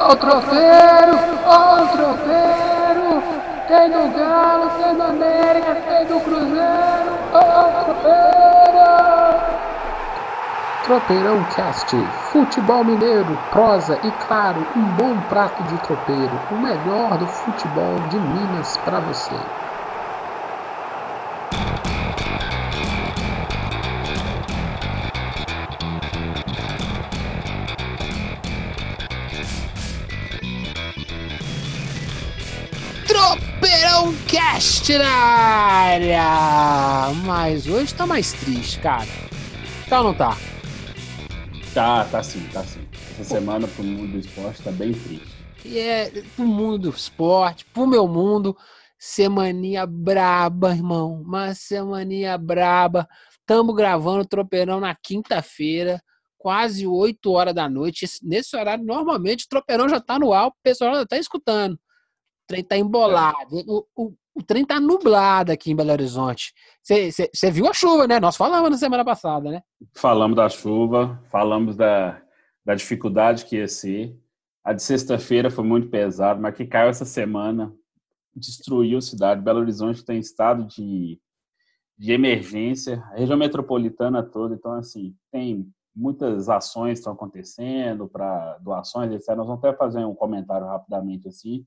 Ó o tropeiro! Ó o tropeiro! Tem do Galo, tem do América, tem do Cruzeiro! Ó o tropeiro! Tropeirão Cast, futebol mineiro, prosa e claro, um bom prato de tropeiro, o melhor do futebol de Minas para você. Cast na área! Mas hoje tá mais triste, cara. Tá ou não tá? Tá, tá sim, tá sim. Essa semana pro mundo do esporte tá bem triste. E é pro mundo do esporte, pro meu mundo, semaninha braba, irmão. Uma semaninha braba. Tamo gravando o Tropeirão na quinta-feira, quase 8 horas da noite. Esse- Nesse horário, normalmente, o Tropeirão já tá no ar, o pessoal já tá escutando. O trem tá embolado. O, o- o trem tá nublado aqui em Belo Horizonte. Você viu a chuva, né? Nós falamos na semana passada, né? Falamos da chuva, falamos da, da dificuldade que ia ser. A de sexta-feira foi muito pesada, mas que caiu essa semana destruiu a cidade. Belo Horizonte tem estado de, de emergência, a região metropolitana toda. Então, assim, tem muitas ações que estão acontecendo para doações, etc. Nós vamos até fazer um comentário rapidamente assim,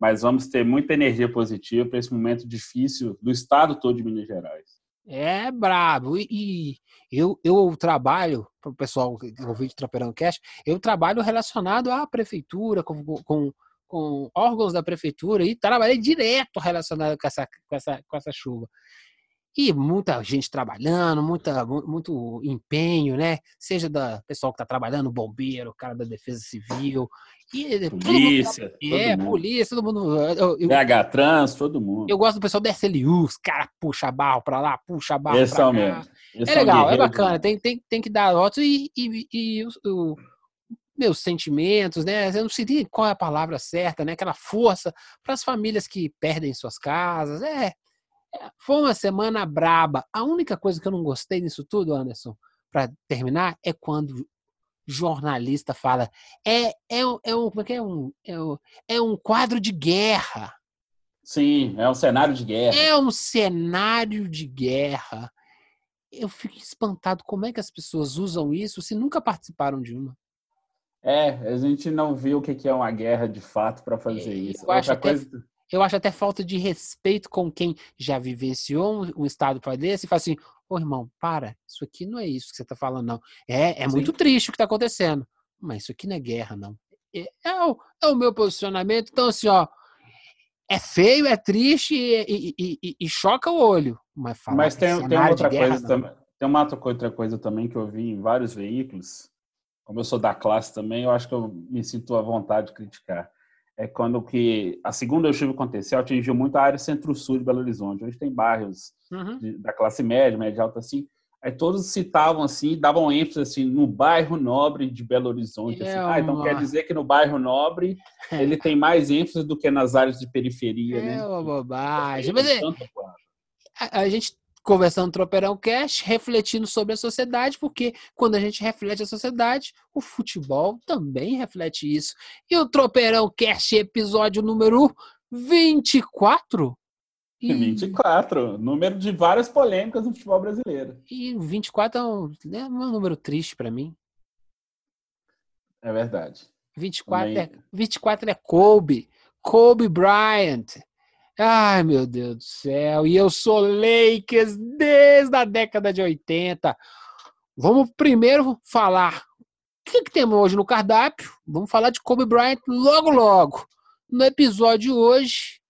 mas vamos ter muita energia positiva para esse momento difícil do estado todo de Minas Gerais. É brabo. E, e eu, eu trabalho, para o pessoal que ouviu de Tropeirão Cash, eu trabalho relacionado à prefeitura, com, com, com órgãos da prefeitura, e trabalhei direto relacionado com essa, com essa, com essa chuva. E muita gente trabalhando, muita, mu- muito empenho, né? Seja da pessoal que está trabalhando, bombeiro, cara da defesa civil, e todo mundo Polícia, é, todo polícia, todo mundo. Eu, eu, PH Trans, todo mundo. eu gosto do pessoal da SLU, os caras puxa barro pra lá, puxa barro Esse pra é cá. mesmo. Esse É legal, é guerreiro bacana, tem, tem, tem que dar votos e, e, e os- o- meus sentimentos, né? Eu não sei nem qual é a palavra certa, né? Aquela força para as famílias que perdem suas casas. É, é, foi uma semana braba. A única coisa que eu não gostei nisso tudo, Anderson, para terminar, é quando jornalista fala é, é, um- é um como é que é um é um, é um quadro de guerra. Sim, é um cenário de guerra. É um cenário de guerra. Eu fico espantado como é que as pessoas usam isso se nunca participaram de uma. É, a gente não viu o que é uma guerra de fato para fazer É, isso. eu acho Outra coisa, Eu acho até falta de respeito com quem já vivenciou um, estado para desse e fala assim: ô irmão, para, isso aqui não é isso que você está falando, não. É, é muito triste o que está acontecendo, mas isso aqui não é guerra, não. É, é o, é o meu posicionamento. Então, assim, ó, é feio, é triste e, e- e- e- choca o olho. Mas, falar mas tem, tem outra guerra, coisa não. também. Tem uma outra coisa também que eu vi em vários veículos. Como eu sou da classe também, eu acho que eu me sinto à vontade de criticar. É quando que a segunda chuva aconteceu, atingiu muito a área centro-sul de Belo Horizonte, onde tem bairros Uhum. de- da classe média, média alta, assim. Aí todos citavam assim, davam ênfase assim no bairro nobre de Belo Horizonte. assim. É Ah, então quer dizer que no bairro nobre ele tem mais ênfase do que nas áreas de periferia, É né? uma bobagem. Mas é, a, a gente conversando no Tropeirão Cash, refletindo sobre a sociedade, porque quando a gente reflete a sociedade, o futebol também reflete isso. E o Tropeirão Cash, episódio número 24? E, 24, número de várias polêmicas no futebol brasileiro. e 24 é um, é um número triste para mim. É verdade. 24 é, Também. 24 é Kobe. Kobe Bryant. Ai, meu Deus do céu. E eu sou Lakers desde a década de 80. Vamos primeiro falar. O que, que temos hoje no cardápio? Vamos falar de Kobe Bryant logo, logo. No episódio de hoje,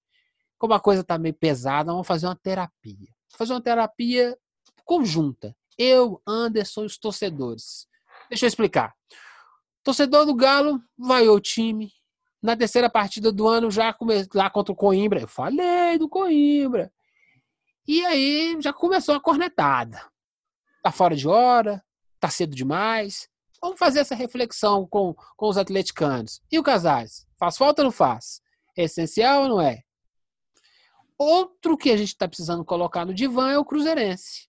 como a coisa tá meio pesada, vamos fazer uma terapia. Vamos fazer uma terapia conjunta. Eu, Anderson e os torcedores. Deixa eu explicar. Torcedor do Galo vaiou o time. Na terceira partida do ano, já lá contra o Coimbra. Eu falei do Coimbra. E aí já começou a cornetada. Tá fora de hora, tá cedo demais. Vamos fazer essa reflexão com, com os atleticanos. E o Casares? Faz falta ou não faz? É essencial ou não é? Outro que a gente está precisando colocar no divã é o Cruzeirense.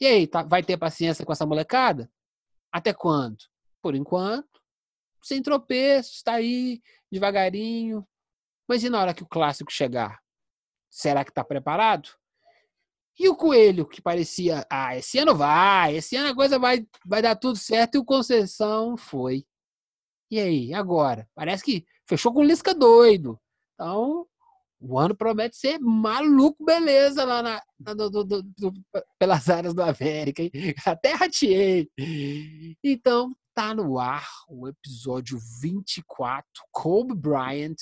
E aí, tá- vai ter paciência com essa molecada? Até quando? Por enquanto, sem tropeços, está aí, devagarinho. Mas e na hora que o clássico chegar? Será que está preparado? E o Coelho, que parecia, ah, esse ano vai, esse ano a coisa vai, vai dar tudo certo, e o Conceição foi. E aí, agora? Parece que fechou com Lisca doido. Então, o ano promete ser maluco, beleza, lá na, na do, do, do, pelas áreas do América. Hein? Até rateei. Então, tá no ar o episódio 24, Kobe Bryant,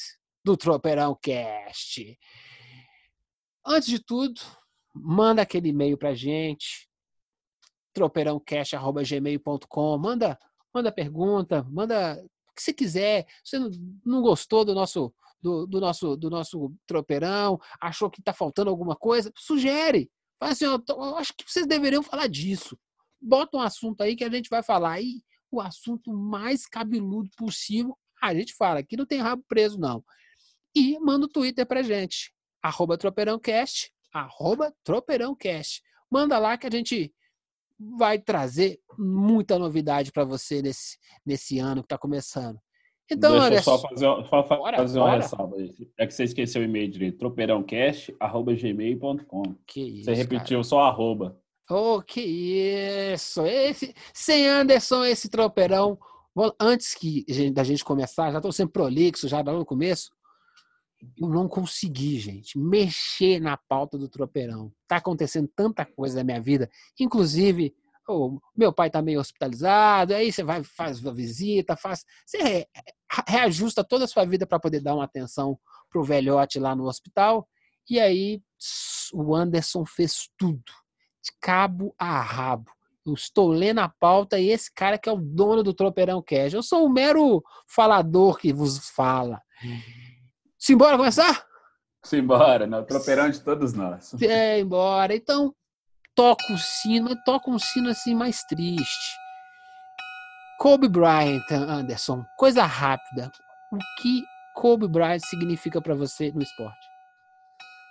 do Tropeirão Cast. Antes de tudo, manda aquele e-mail pra gente, tropeirãocast.gmail.com, manda, manda pergunta, manda o que você quiser. Se você não gostou do nosso do, do, nosso, do nosso tropeirão, achou que está faltando alguma coisa, sugere. Fala assim, eu, eu acho que vocês deveriam falar disso. Bota um assunto aí que a gente vai falar. E o assunto mais cabeludo possível, a gente fala. Aqui não tem rabo preso, não. E manda o um Twitter pra gente. Arroba TropeirãoCast. Arroba TropeirãoCast. Manda lá que a gente vai trazer muita novidade para você nesse, nesse ano que está começando. Então, Deixa eu só fazer, só bora, fazer uma bora. ressalva aí. É que você esqueceu o e-mail direito. tropeirãocast.gmail.com. Você repetiu cara. só arroba. Oh, que isso! Esse, sem Anderson, esse tropeirão. Antes que da gente começar, já estou sempre prolixo, já no começo. Eu não consegui, gente, mexer na pauta do tropeirão. Tá acontecendo tanta coisa na minha vida, inclusive o meu pai está meio hospitalizado, aí você vai, faz a visita, faz. Você reajusta toda a sua vida para poder dar uma atenção pro velhote lá no hospital. E aí o Anderson fez tudo, de cabo a rabo. Eu estou lendo a pauta e esse cara que é o dono do Tropeirão Cash. Eu sou um mero falador que vos fala. Simbora começar? Simbora, no tropeirão de todos nós. É, embora. Então, toca o sino, toca um sino assim mais triste. Kobe Bryant, Anderson, coisa rápida. O que Kobe Bryant significa para você no esporte?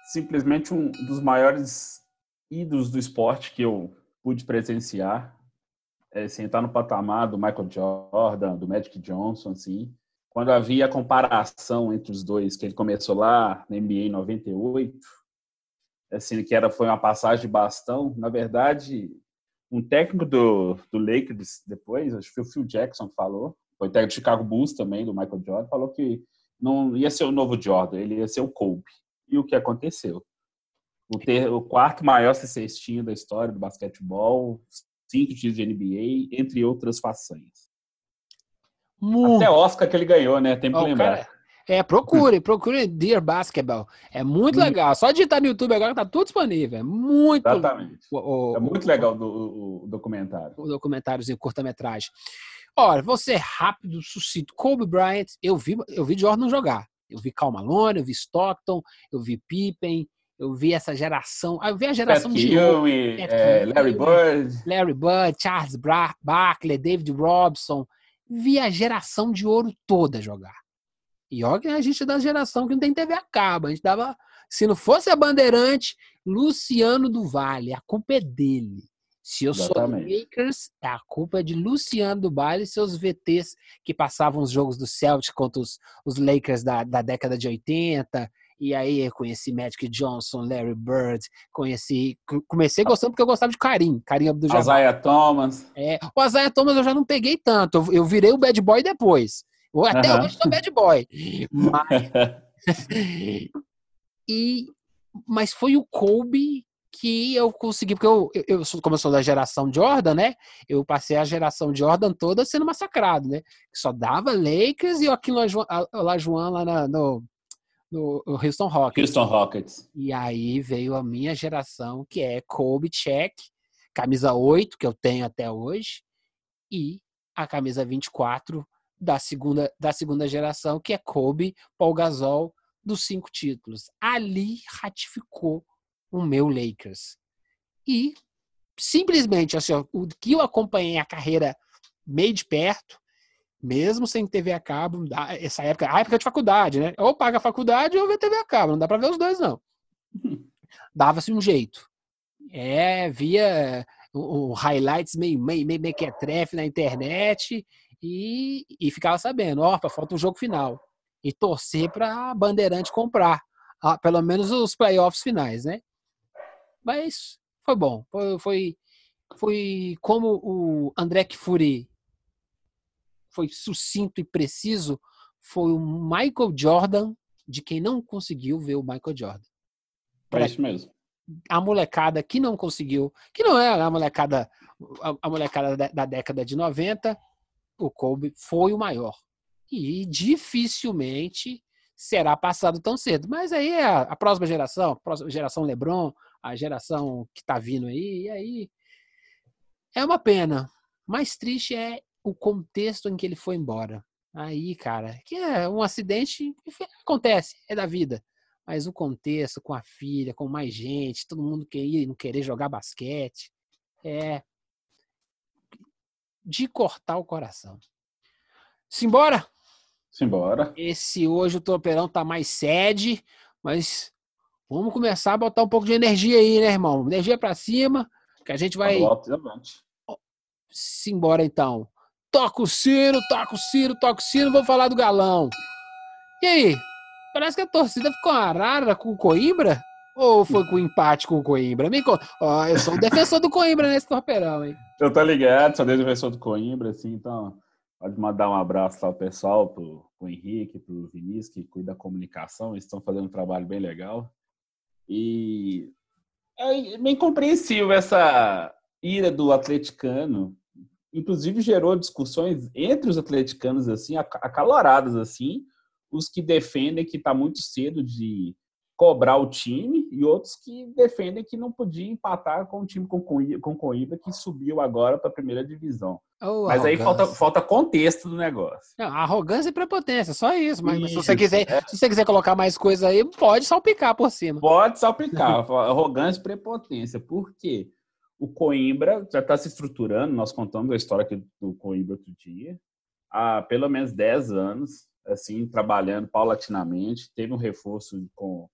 Simplesmente um dos maiores ídolos do esporte que eu pude presenciar. É, sentar no patamar do Michael Jordan, do Magic Johnson, assim. Quando havia a comparação entre os dois, que ele começou lá na NBA em 98, assim, que era, foi uma passagem de bastão. Na verdade, um técnico do, do Lakers depois, acho que foi o Phil Jackson que falou, foi técnico do Chicago Bulls também, do Michael Jordan, falou que não ia ser o novo Jordan, ele ia ser o Kobe. E o que aconteceu? O, ter, o quarto maior cestinho da história do basquetebol, cinco títulos de NBA, entre outras façanhas. Muito. Até Oscar que ele ganhou, né? Tem que oh, lembrar. Cara, é, procure, procure Dear Basketball. É muito hum. legal. Só digitar no YouTube agora tá tudo disponível. É muito Exatamente. O, o, é muito legal o, o documentário. O documentáriozinho, curta-metragem. Olha, você rápido, sucinto. Kobe Bryant, eu vi, eu vi Jordan jogar. Eu vi Cal Malone, eu vi Stockton, eu vi Pippen, eu vi essa geração. Eu vi a geração Pat de Ewing, é, Larry Bird. Larry Bird, Charles Barkley, David Robson. Vi a geração de ouro toda jogar. E olha que a gente é da geração que não tem TV a cabo. A gente dava. Se não fosse a Bandeirante, Luciano do Vale, a culpa é dele. Se eu Exatamente. sou Lakers, a culpa é de Luciano do Vale e seus VTs que passavam os jogos do Celtic contra os, os Lakers da, da década de 80. E aí eu conheci Magic Johnson, Larry Bird, conheci. Comecei gostando porque eu gostava de Karim, Karim Abdul-Jabbar. Isaiah Thomas. É, o Isaiah Thomas eu já não peguei tanto. Eu, eu virei o bad boy depois. Até uhum. hoje sou bad boy. Mas... e... mas foi o Kobe que eu consegui, porque eu, eu, como eu sou da geração Jordan, né? Eu passei a geração Jordan toda sendo massacrado, né? Só dava Lakers e o Aquino Lajuan lá na, no, no Houston Rockets. Houston Rockets. E aí veio a minha geração, que é Kobe Check, camisa 8, que eu tenho até hoje, e a camisa 24, da segunda, da segunda geração, que é Kobe, Paul Gasol, dos cinco títulos. Ali ratificou o meu Lakers. E simplesmente, assim, o que eu acompanhei a carreira meio de perto, mesmo sem TV a cabo, essa época, a época de faculdade, né? Ou paga a faculdade ou vê TV a cabo, não dá para ver os dois, não. Dava-se um jeito. É, via o, highlights meio, meio, meio, meio que é trefe na internet e, e ficava sabendo, ó, falta um jogo final. E torcer para a Bandeirante comprar, ah, pelo menos os playoffs finais, né? Mas foi bom. Foi, foi, foi como o André Kfouri foi sucinto e preciso, foi o Michael Jordan de quem não conseguiu ver o Michael Jordan. É isso mesmo. A molecada que não conseguiu, que não é a molecada, a, molecada da, da década de 90, o Kobe foi o maior. E dificilmente será passado tão cedo. Mas aí é a, a próxima geração, a próxima geração LeBron, a geração que está vindo aí, e aí é uma pena. Mais triste é o contexto em que ele foi embora. Aí, cara, que é um acidente, acontece, é da vida. Mas o contexto com a filha, com mais gente, todo mundo queria não querer jogar basquete, é de cortar o coração. Simbora? Simbora. Esse hoje o Tropeirão tá mais sede, mas vamos começar a botar um pouco de energia aí, né, irmão? Energia para cima, que a gente vai. Simbora então. Toca o sino, toca o sino, toca o sino, vou falar do galão. E aí? Parece que a torcida ficou arara com o Coimbra? Ou foi com empate com o Coimbra? Me oh, eu sou um defensor do Coimbra nesse torpeirão, hein? Eu tô ligado, sou defensor do Coimbra, assim, então pode mandar um abraço lá ao pessoal, pro, pro Henrique, pro Vinícius, que cuida da comunicação, eles estão fazendo um trabalho bem legal. E é bem compreensível essa ira do atleticano inclusive gerou discussões entre os atleticanos assim acaloradas assim, os que defendem que está muito cedo de cobrar o time e outros que defendem que não podia empatar com o time com Coimbra que subiu agora para a primeira divisão. Oh, mas aí falta, falta contexto do negócio. Não, arrogância e prepotência, só isso. Mas isso, se, você quiser, é. se você quiser colocar mais coisa aí, pode salpicar por cima. Pode salpicar. arrogância e prepotência. Por quê? O Coimbra já está se estruturando, nós contamos a história aqui do Coimbra outro dia, há pelo menos 10 anos, assim, trabalhando paulatinamente, teve um reforço com,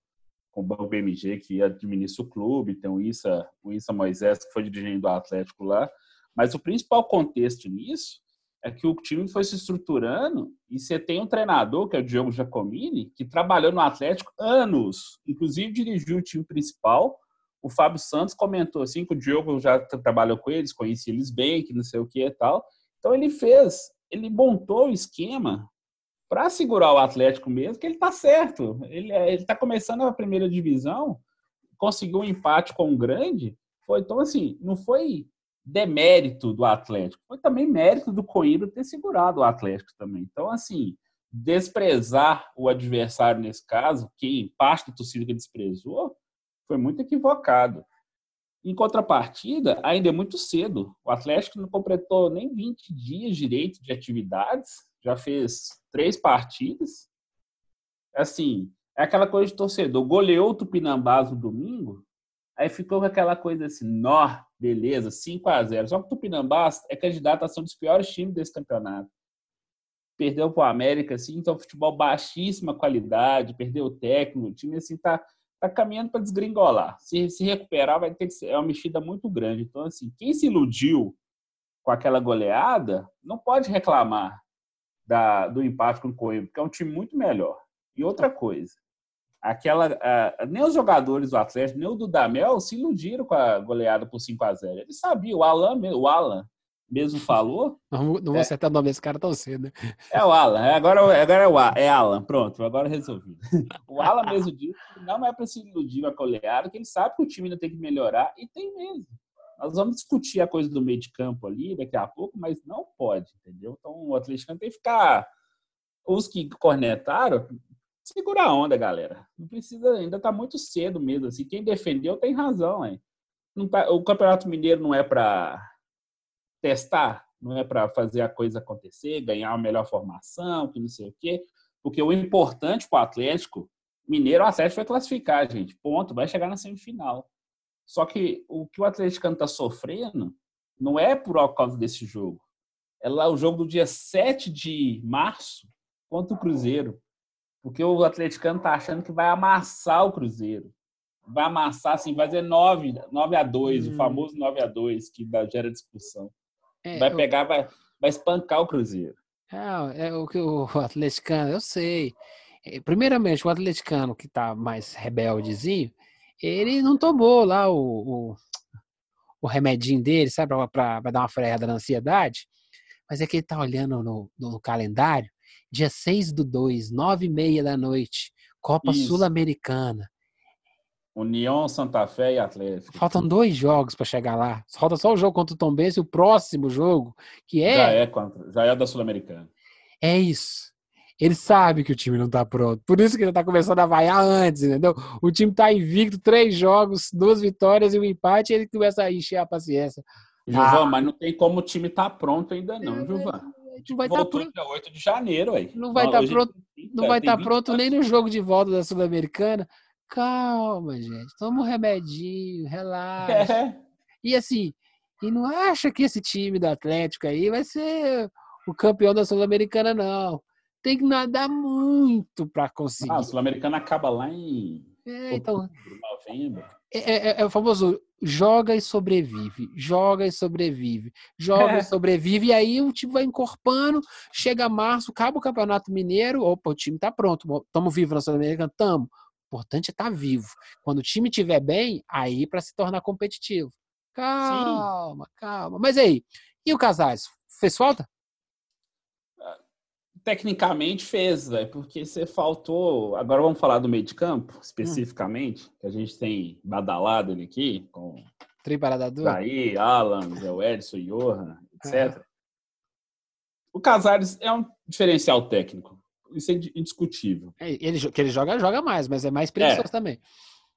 com o Banco BMG, que administra o clube, tem o Issa, o Issa Moisés, que foi dirigente do Atlético lá, mas o principal contexto nisso é que o time foi se estruturando e você tem um treinador, que é o Diogo Giacomini, que trabalhou no Atlético anos, inclusive dirigiu o time principal, o Fábio Santos comentou assim que o Diogo já trabalhou com eles, conhecia eles bem, que não sei o que e tal. Então ele fez, ele montou o esquema para segurar o Atlético mesmo, que ele tá certo. Ele é, ele tá começando a primeira divisão, conseguiu um empate com o grande. Foi então assim, não foi demérito do Atlético, foi também mérito do Coimbra ter segurado o Atlético também. Então assim, desprezar o adversário nesse caso, que parte da torcida desprezou, foi muito equivocado. Em contrapartida, ainda é muito cedo. O Atlético não completou nem 20 dias direito de atividades, já fez três partidas. Assim, é aquela coisa de torcedor. Goleou o Tupinambás no domingo, aí ficou com aquela coisa assim, nó, beleza, 5 a 0 Só que o Tupinambás é candidato a ser um dos piores times desse campeonato. Perdeu para o América, assim, então futebol baixíssima qualidade, perdeu o técnico, o time assim tá está caminhando para desgringolar. Se se recuperar, vai ter que ser é uma mexida muito grande. Então, assim, quem se iludiu com aquela goleada não pode reclamar da, do empate com o Coimbra, porque é um time muito melhor. E outra coisa, aquela nem os jogadores do Atlético, nem o Dudamel se iludiram com a goleada por 5 a 0 Eles sabiam, o Alan, o Alan mesmo falou. Não, não vou é, acertar o nome desse cara tão cedo. É o Alan, é, agora, agora é o é Alan, pronto, agora resolvi. O Alan mesmo disse que não é para se iludir com a coleada, que ele sabe que o time ainda tem que melhorar, e tem mesmo. Nós vamos discutir a coisa do meio de campo ali daqui a pouco, mas não pode, entendeu? Então o Atlético tem que ficar. Os que cornetaram, segura a onda, galera. Não precisa, ainda tá muito cedo mesmo. Assim, quem defendeu tem razão, hein? Tá, o Campeonato Mineiro não é para testar, não é para fazer a coisa acontecer, ganhar uma melhor formação, que não sei o quê. Porque o importante para o Atlético, Mineiro, o Atlético vai classificar, gente. Ponto, vai chegar na semifinal. Só que o que o Atlético está sofrendo não é por causa desse jogo. É lá o jogo do dia 7 de março contra o Cruzeiro. Porque o atleticano está achando que vai amassar o Cruzeiro. Vai amassar, assim, vai ser 9, 9 a 2, hum. o famoso 9 a 2 que gera discussão. É, vai pegar, vai, vai espancar o Cruzeiro. É, é o que o atleticano, eu sei. É, primeiramente, o atleticano que tá mais rebeldezinho, ele não tomou lá o, o, o remedinho dele, sabe, para dar uma freada na ansiedade. Mas é que ele tá olhando no, no calendário, dia 6 do 2, 9 e meia da noite, Copa Sul-Americana. União, Santa Fé e Atlético. Faltam dois jogos para chegar lá. Falta só o jogo contra o Tom Benz e o próximo jogo, que é... Já é, contra, já é da Sul-Americana. É isso. Ele sabe que o time não tá pronto. Por isso que ele tá começando a vaiar antes, entendeu? O time tá invicto, três jogos, duas vitórias e um empate, e ele começa a encher a paciência. Gilvan, ah. mas não tem como o time tá pronto ainda não, é, Gilvan. Não vai estar tá pronto. dia 8 de janeiro, aí. Não vai estar tá pronto, não vai tá pronto nem no jogo de volta da Sul-Americana. Calma, gente. Toma um remedinho, relaxa. É. E assim, e não acha que esse time do Atlético aí vai ser o campeão da Sul-Americana, não. Tem que nadar muito para conseguir. Ah, a Sul-Americana acaba lá em é, então, novembro. É, é, é, é, o famoso joga e sobrevive, joga e sobrevive, joga é. e sobrevive, e aí o time vai encorpando, chega março, acaba o Campeonato Mineiro, opa, o time tá pronto, estamos vivos na Sul-Americana, estamos importante é estar tá vivo. Quando o time estiver bem, aí para se tornar competitivo. Calma, Sim. calma. Mas aí, e o Casares? Fez falta? Tecnicamente fez, velho, porque você faltou. Agora vamos falar do meio de campo, hum. especificamente, hum. que a gente tem badalado ele aqui, com Triparadador. Aí, Alan, Zé Edson, Johan, etc. O Casares é um diferencial técnico isso é indiscutível. É, ele, que ele joga, joga mais, mas é mais preguiçoso é. também.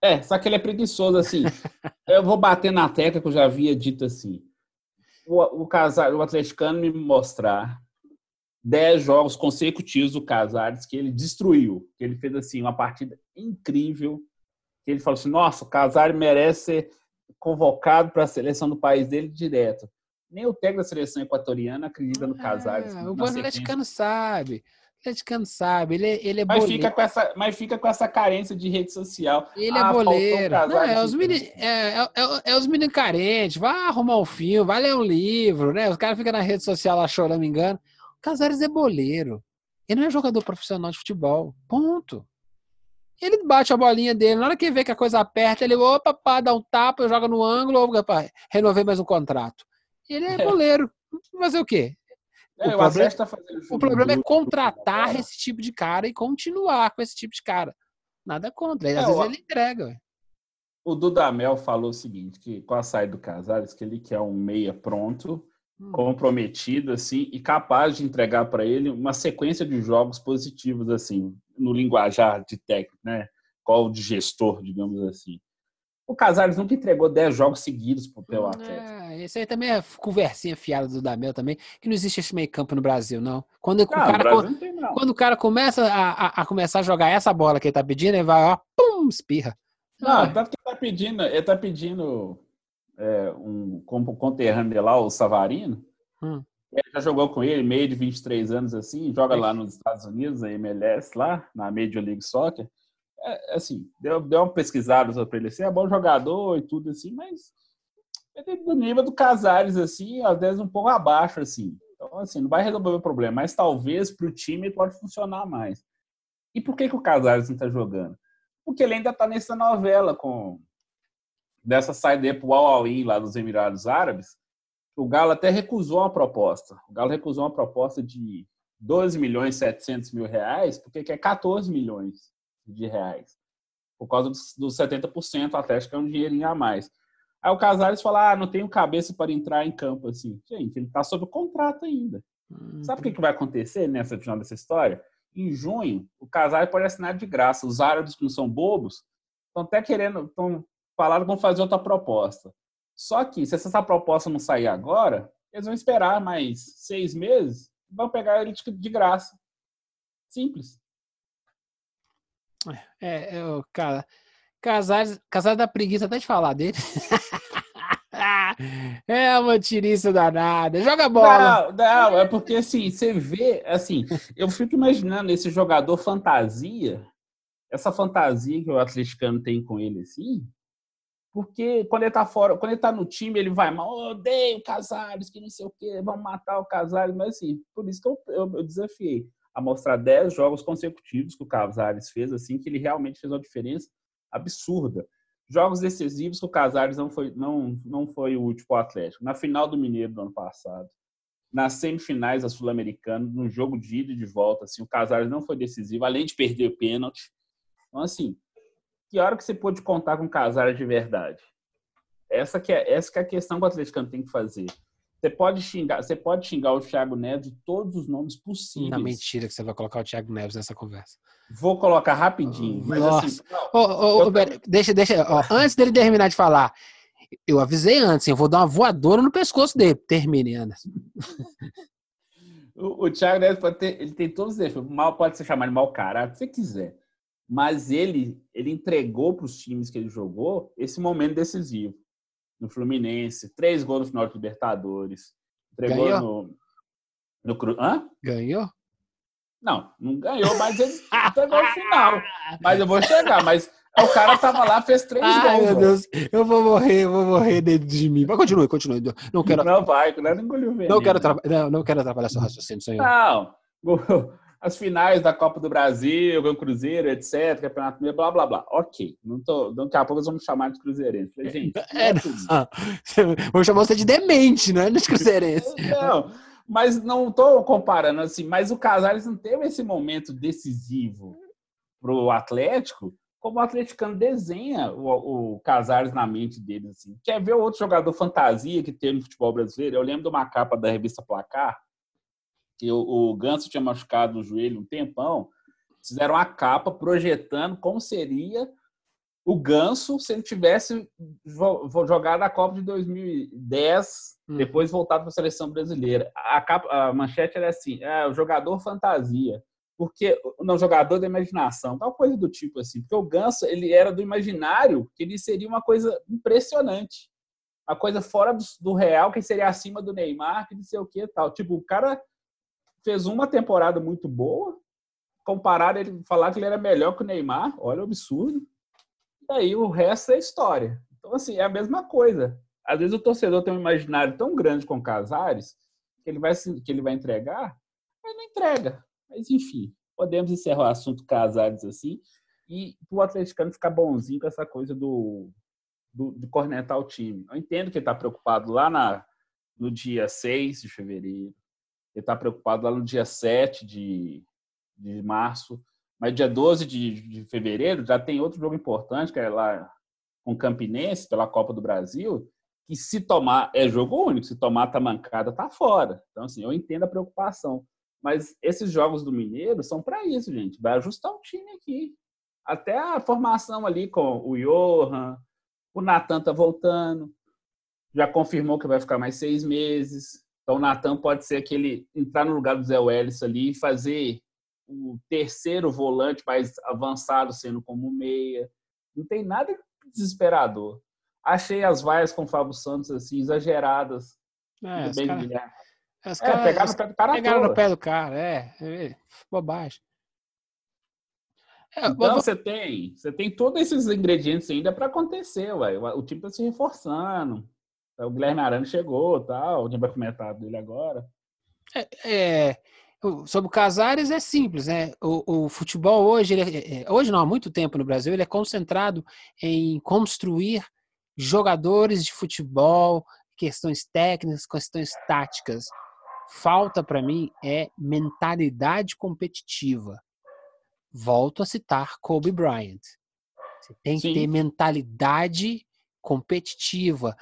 É, só que ele é preguiçoso, assim. eu vou bater na tecla que eu já havia dito assim. O, o, casar, o atleticano me mostrar 10 jogos consecutivos do Casares que ele destruiu. Que ele fez, assim, uma partida incrível. Que ele falou assim, nossa, o Casares merece ser convocado para a seleção do país dele direto. Nem o técnico da seleção equatoriana acredita no Casares. É, o atleticano sabe atleticano sabe, ele, é, ele é mas boleiro. Fica com essa, mas fica com essa carência de rede social. Ele é ah, é boleiro. Não, é, os meni, é, é, é, os meninos carentes. Vai arrumar um filme, vai ler um livro, né? Os caras ficam na rede social lá chorando, me engano. O Casares é boleiro. Ele não é jogador profissional de futebol. Ponto. Ele bate a bolinha dele. Na hora que vê que a coisa aperta, ele, opa, pá, dá um tapa, joga no ângulo, opa, renovei mais um contrato. Ele é boleiro. Fazer o quê? É, o, problema, tá o problema é contratar esse tipo de cara e continuar com esse tipo de cara. Nada contra. Às é, vezes o, ele entrega. Ué. O Dudamel falou o seguinte, que com a saída do Casares, que ele quer um meia pronto, hum. comprometido, assim, e capaz de entregar para ele uma sequência de jogos positivos, assim, no linguajar de técnico, né? Qual de gestor, digamos assim. O Casares nunca entregou 10 jogos seguidos pro teu Atlético. É, isso aí também é conversinha fiada do Damel também, que não existe esse meio campo no Brasil, não. Quando, não, o, cara, quando, tem, quando o cara começa a, a, a, começar a jogar essa bola que ele tá pedindo, ele vai, ó, pum, espirra. Não, ah. tanto que ele tá pedindo, ele tá pedindo é, um conterrâneo lá, o Savarino. Hum. Ele já jogou com ele, meio de 23 anos assim, joga lá nos Estados Unidos, na MLS, lá, na Major League Soccer é, assim, deu, deu uma pesquisada sobre ele, assim, é bom jogador e tudo assim, mas é do nível do Casares, assim, às vezes um pouco abaixo, assim. Então, assim, não vai resolver o problema, mas talvez para o time pode funcionar mais. E por que, que o Casares não está jogando? Porque ele ainda está nessa novela com dessa saída para o Al lá dos Emirados Árabes. O Galo até recusou uma proposta. O Galo recusou uma proposta de 12 milhões e 700 mil reais, porque quer 14 milhões de reais. Por causa dos, dos 70%, o Atlético é um dinheirinho a mais. Aí o Casares fala, ah, não tenho cabeça para entrar em campo assim. Gente, ele está sob contrato ainda. Uhum. Sabe o que, que vai acontecer nessa final dessa história? Em junho, o Casares pode assinar de graça. Os árabes, que não são bobos, estão até querendo, estão falando vão fazer outra proposta. Só que, se essa proposta não sair agora, eles vão esperar mais seis meses vão pegar ele de graça. Simples. É, é o cara. Casares, Casares da preguiça até de falar dele. é uma tiriça danada. Joga bola. Não, não, é porque assim, você vê, assim, eu fico imaginando esse jogador fantasia, essa fantasia que o atleticano tem com ele, assim, Porque quando ele tá fora, quando ele tá no time, ele vai mal, oh, odeio Casares, que não sei o quê, vamos matar o Casares. Mas assim, por isso que eu, eu, eu desafiei a mostrar 10 jogos consecutivos que o Casares fez, assim, que ele realmente fez uma diferença absurda. Jogos decisivos que o Casares não foi, não, não foi o último Atlético. Na final do Mineiro do ano passado, nas semifinais da Sul-Americana, no jogo de ida e de volta, assim, o Casares não foi decisivo, além de perder o pênalti. Então, assim, que hora que você pôde contar com o Casares de verdade? Essa que é, essa que é a questão que o atleticano tem que fazer. Você pode xingar, você pode xingar o Thiago Neves de todos os nomes possíveis. Não, mentira que você vai colocar o Thiago Neves nessa conversa. Vou colocar rapidinho. Mas Nossa. assim, não, ô, Beto, deixa, deixa, ó, antes dele terminar de falar, eu avisei antes, eu vou dar uma voadora no pescoço dele. Termine, Anderson. o, o Thiago Neves pode ter, ele tem todos os defeitos. Mal pode ser chamado de mau caráter, se você quiser. Mas ele, ele entregou para os times que ele jogou esse momento decisivo. No Fluminense, três gols no final de Libertadores. Entregou Ganhou? no, no Cru... Hã? Ganhou? Não, não ganhou, mas ele entregou no final. Mas eu vou chegar, mas o cara tava lá, fez três Ai, gols. meu ó. Deus, eu vou morrer, eu vou morrer dentro de mim. Mas continue, continue. Não quero, Não vai, não engoliu o veneno. não quero, traba- não, não quero atrapalhar seu raciocínio, senhor. Não. As finais da Copa do Brasil, Gran Cruzeiro, etc., Campeonato Mineiro, blá, blá, blá. Ok. Não tô, daqui a pouco vão me chamar de cruzeirense. Falei, gente, É, é. Ah, Vou chamar você de demente, não é de cruzeirense. Não, mas não estou comparando assim, mas o Casares não teve esse momento decisivo pro Atlético, como o atleticano desenha o, o Casares na mente dele. Assim. Quer ver outro jogador fantasia que teve no futebol brasileiro? Eu lembro de uma capa da revista Placar, que o, o Ganso tinha machucado no joelho um tempão, fizeram uma capa projetando como seria o Ganso se ele tivesse jo- jogado a Copa de 2010 Hum. depois voltado para a seleção brasileira. A, capa- a manchete era assim: é, o jogador fantasia. Porque não, jogador da imaginação, tal coisa do tipo assim. Porque o Ganso, ele era do imaginário, que ele seria uma coisa impressionante. Uma coisa fora do, do real, que seria acima do Neymar, que não sei o que tal. Tipo, o cara fez uma temporada muito boa, comparado ele falar que ele era melhor que o Neymar, olha o absurdo. E aí o resto é história. Então, assim, é a mesma coisa. Às vezes o torcedor tem um imaginário tão grande com Casares que ele vai, que ele vai entregar, ele não entrega. Mas, enfim, podemos encerrar o assunto Casares assim e o atleticano ficar bonzinho com essa coisa do, do, de cornetar o time. Eu entendo que ele está preocupado lá na, no dia 6 de fevereiro, ele está preocupado lá no dia 7 de, de março, mas dia 12 de, de fevereiro já tem outro jogo importante, que é lá com o Campinense, pela Copa do Brasil, que se tomar, é jogo único, se tomar tá mancada, tá fora. Então, assim, eu entendo a preocupação. Mas esses jogos do Mineiro são para isso, gente. Vai ajustar o time aqui. Até a formação ali com o Johan, o Natan tá voltando, já confirmou que vai ficar mais seis meses. Então, o Natan pode ser aquele entrar no lugar do Zé Welles ali e fazer o terceiro volante mais avançado sendo como meia. Não tem nada desesperador. Achei as vaias com o Fábio Santos assim exageradas. É, Tudo bem, cara- Guilherme? os É, cara- pegaram os no pé do cara Pegaram no pé do cara, é. é, bobagem. É, Então vou- você tem, você tem todos esses ingredientes ainda para acontecer, ué. O o time está se reforçando. O Guilherme Arana chegou, tal. A gente vai comentar dele agora. é, o- sobre o Casares é simples, né? O, o futebol hoje, ele é- é- hoje não, há muito tempo no Brasil, ele é concentrado em construir jogadores de futebol, questões técnicas, questões táticas. Falta para mim é mentalidade competitiva. Volto a citar Kobe Bryant. Você tem que Sim. ter mentalidade competitiva,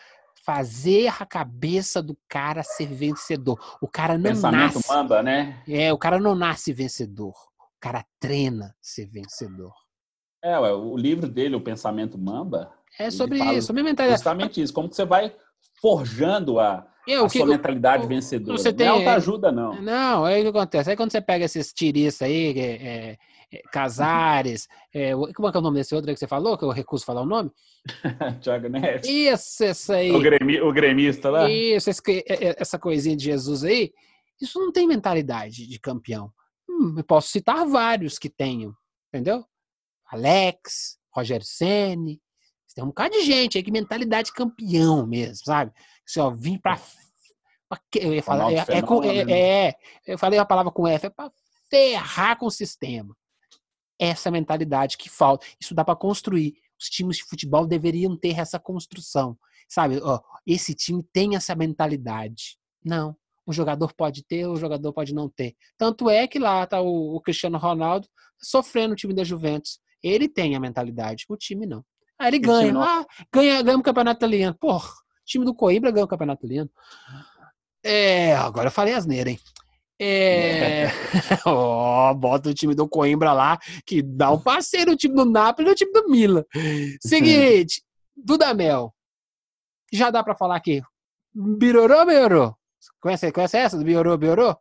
fazer a cabeça do cara ser vencedor. O cara não Pensamento nasce. mamba, né? É, o cara não nasce vencedor. O cara treina ser vencedor. É, ué, o livro dele, O Pensamento Mamba, É sobre isso, sobre mentalidade. justamente isso. Como que você vai forjando a, É, a o que, sua mentalidade o- vencedora. você Não tem- é autoajuda, não. Não, aí o que acontece? Aí quando você pega esses tiriças aí, é, é, é, Casares, é, como é que é o nome desse outro aí que você falou, que eu recuso falar o nome? Thiago Neves. Isso, essa aí. O, gremi, o gremista lá. Isso, esse é- é- essa coisinha de Jesus aí, isso não tem mentalidade de campeão. Hum, eu posso citar vários que tenham, entendeu? Alex, Rogério Ceni, tem um bocado de gente aí que mentalidade campeão mesmo, sabe? Assim, ó, vim pra. Eu ia falar. É, é, é, né? é, eu falei a palavra com F, é pra ferrar com o sistema. Essa mentalidade que falta. Isso dá para construir. Os times de futebol deveriam ter essa construção. Sabe, ó, esse time tem essa mentalidade. Não. O jogador pode ter, o jogador pode não ter. Tanto é que lá tá o, o Cristiano Ronaldo sofrendo o time da Juventus. Ele tem a mentalidade, o time não. Aí ele ganha. Ah, ganha, ganha o campeonato italiano. Porra, o time do Coimbra ganhou o campeonato italiano. É, agora eu falei asneira, hein? É. oh, bota o time do Coimbra lá, que dá um parceiro no time do Napoli e no time do Milan. Seguinte, Dudamel. Já dá pra falar aqui. Biorô, Biorô? Conhece, conhece essa do Biorô, Biorô?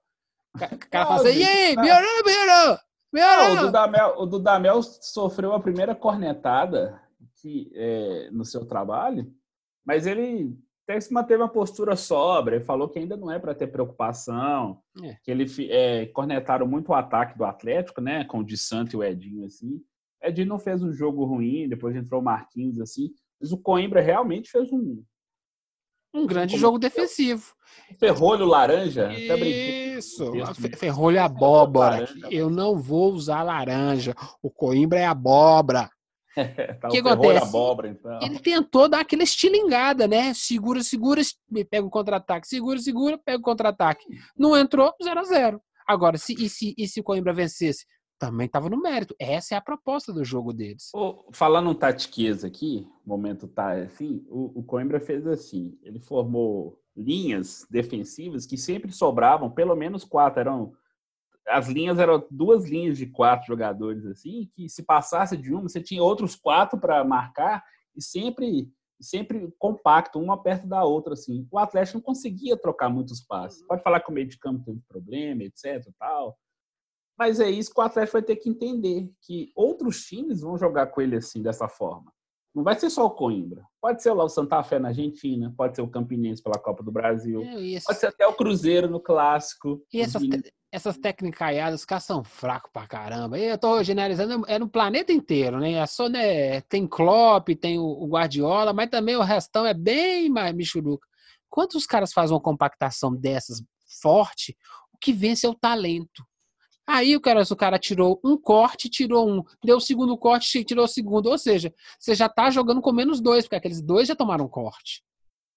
O cara fala assim, e aí, Biorô, Biorô? Biorô! o, Dudamel, o Dudamel sofreu a primeira cornetada que, é, no seu trabalho, mas ele até se manteve uma postura sóbria, falou que ainda não é para ter preocupação, é. que ele é, cornetaram muito o ataque do Atlético, né, com o de Santo e o Edinho, assim. Edinho não fez um jogo ruim, depois entrou o Marquinhos, assim, mas o Coimbra realmente fez um... Um grande Como jogo defensivo. Ferrolho laranja? Isso, ferrolho abóbora. Eu não vou usar laranja. O Coimbra é abóbora. tá que acontece? Abóbora, então. Ele tentou dar aquela estilingada, né? Segura, segura, pega o contra-ataque. Segura, segura, pega o contra-ataque. Não entrou, 0 a 0 Agora, se, e, se, e se o Coimbra vencesse? Também estava no mérito. Essa é a proposta do jogo deles. falando um tatiqueza aqui, momento tá assim, o, o Coimbra fez assim. Ele formou linhas defensivas que sempre sobravam pelo menos quatro. Eram as linhas eram duas linhas de quatro jogadores assim, que se passasse de uma, você tinha outros quatro para marcar e sempre sempre compacto, uma perto da outra assim. O Atlético não conseguia trocar muitos passes. Pode falar que o meio de campo teve problema, etc, tal. Mas é isso que o Atlético vai ter que entender, que outros times vão jogar com ele assim dessa forma. Não vai ser só o Coimbra. Pode ser lá o Santa Fé na Argentina, pode ser o Campinense pela Copa do Brasil, é, pode ser até o Cruzeiro no Clássico. E essas, essas técnicas, os caras são fracos pra caramba. Eu tô generalizando, é no planeta inteiro, né? É só, né, tem Klopp, tem o, o Guardiola, mas também o restão é bem mais michuruca. Quando os caras fazem uma compactação dessas forte, o que vence é o talento. Aí o cara, o cara tirou um corte, tirou um, deu o segundo corte, tirou o segundo. Ou seja, você já tá jogando com menos dois, porque aqueles dois já tomaram corte.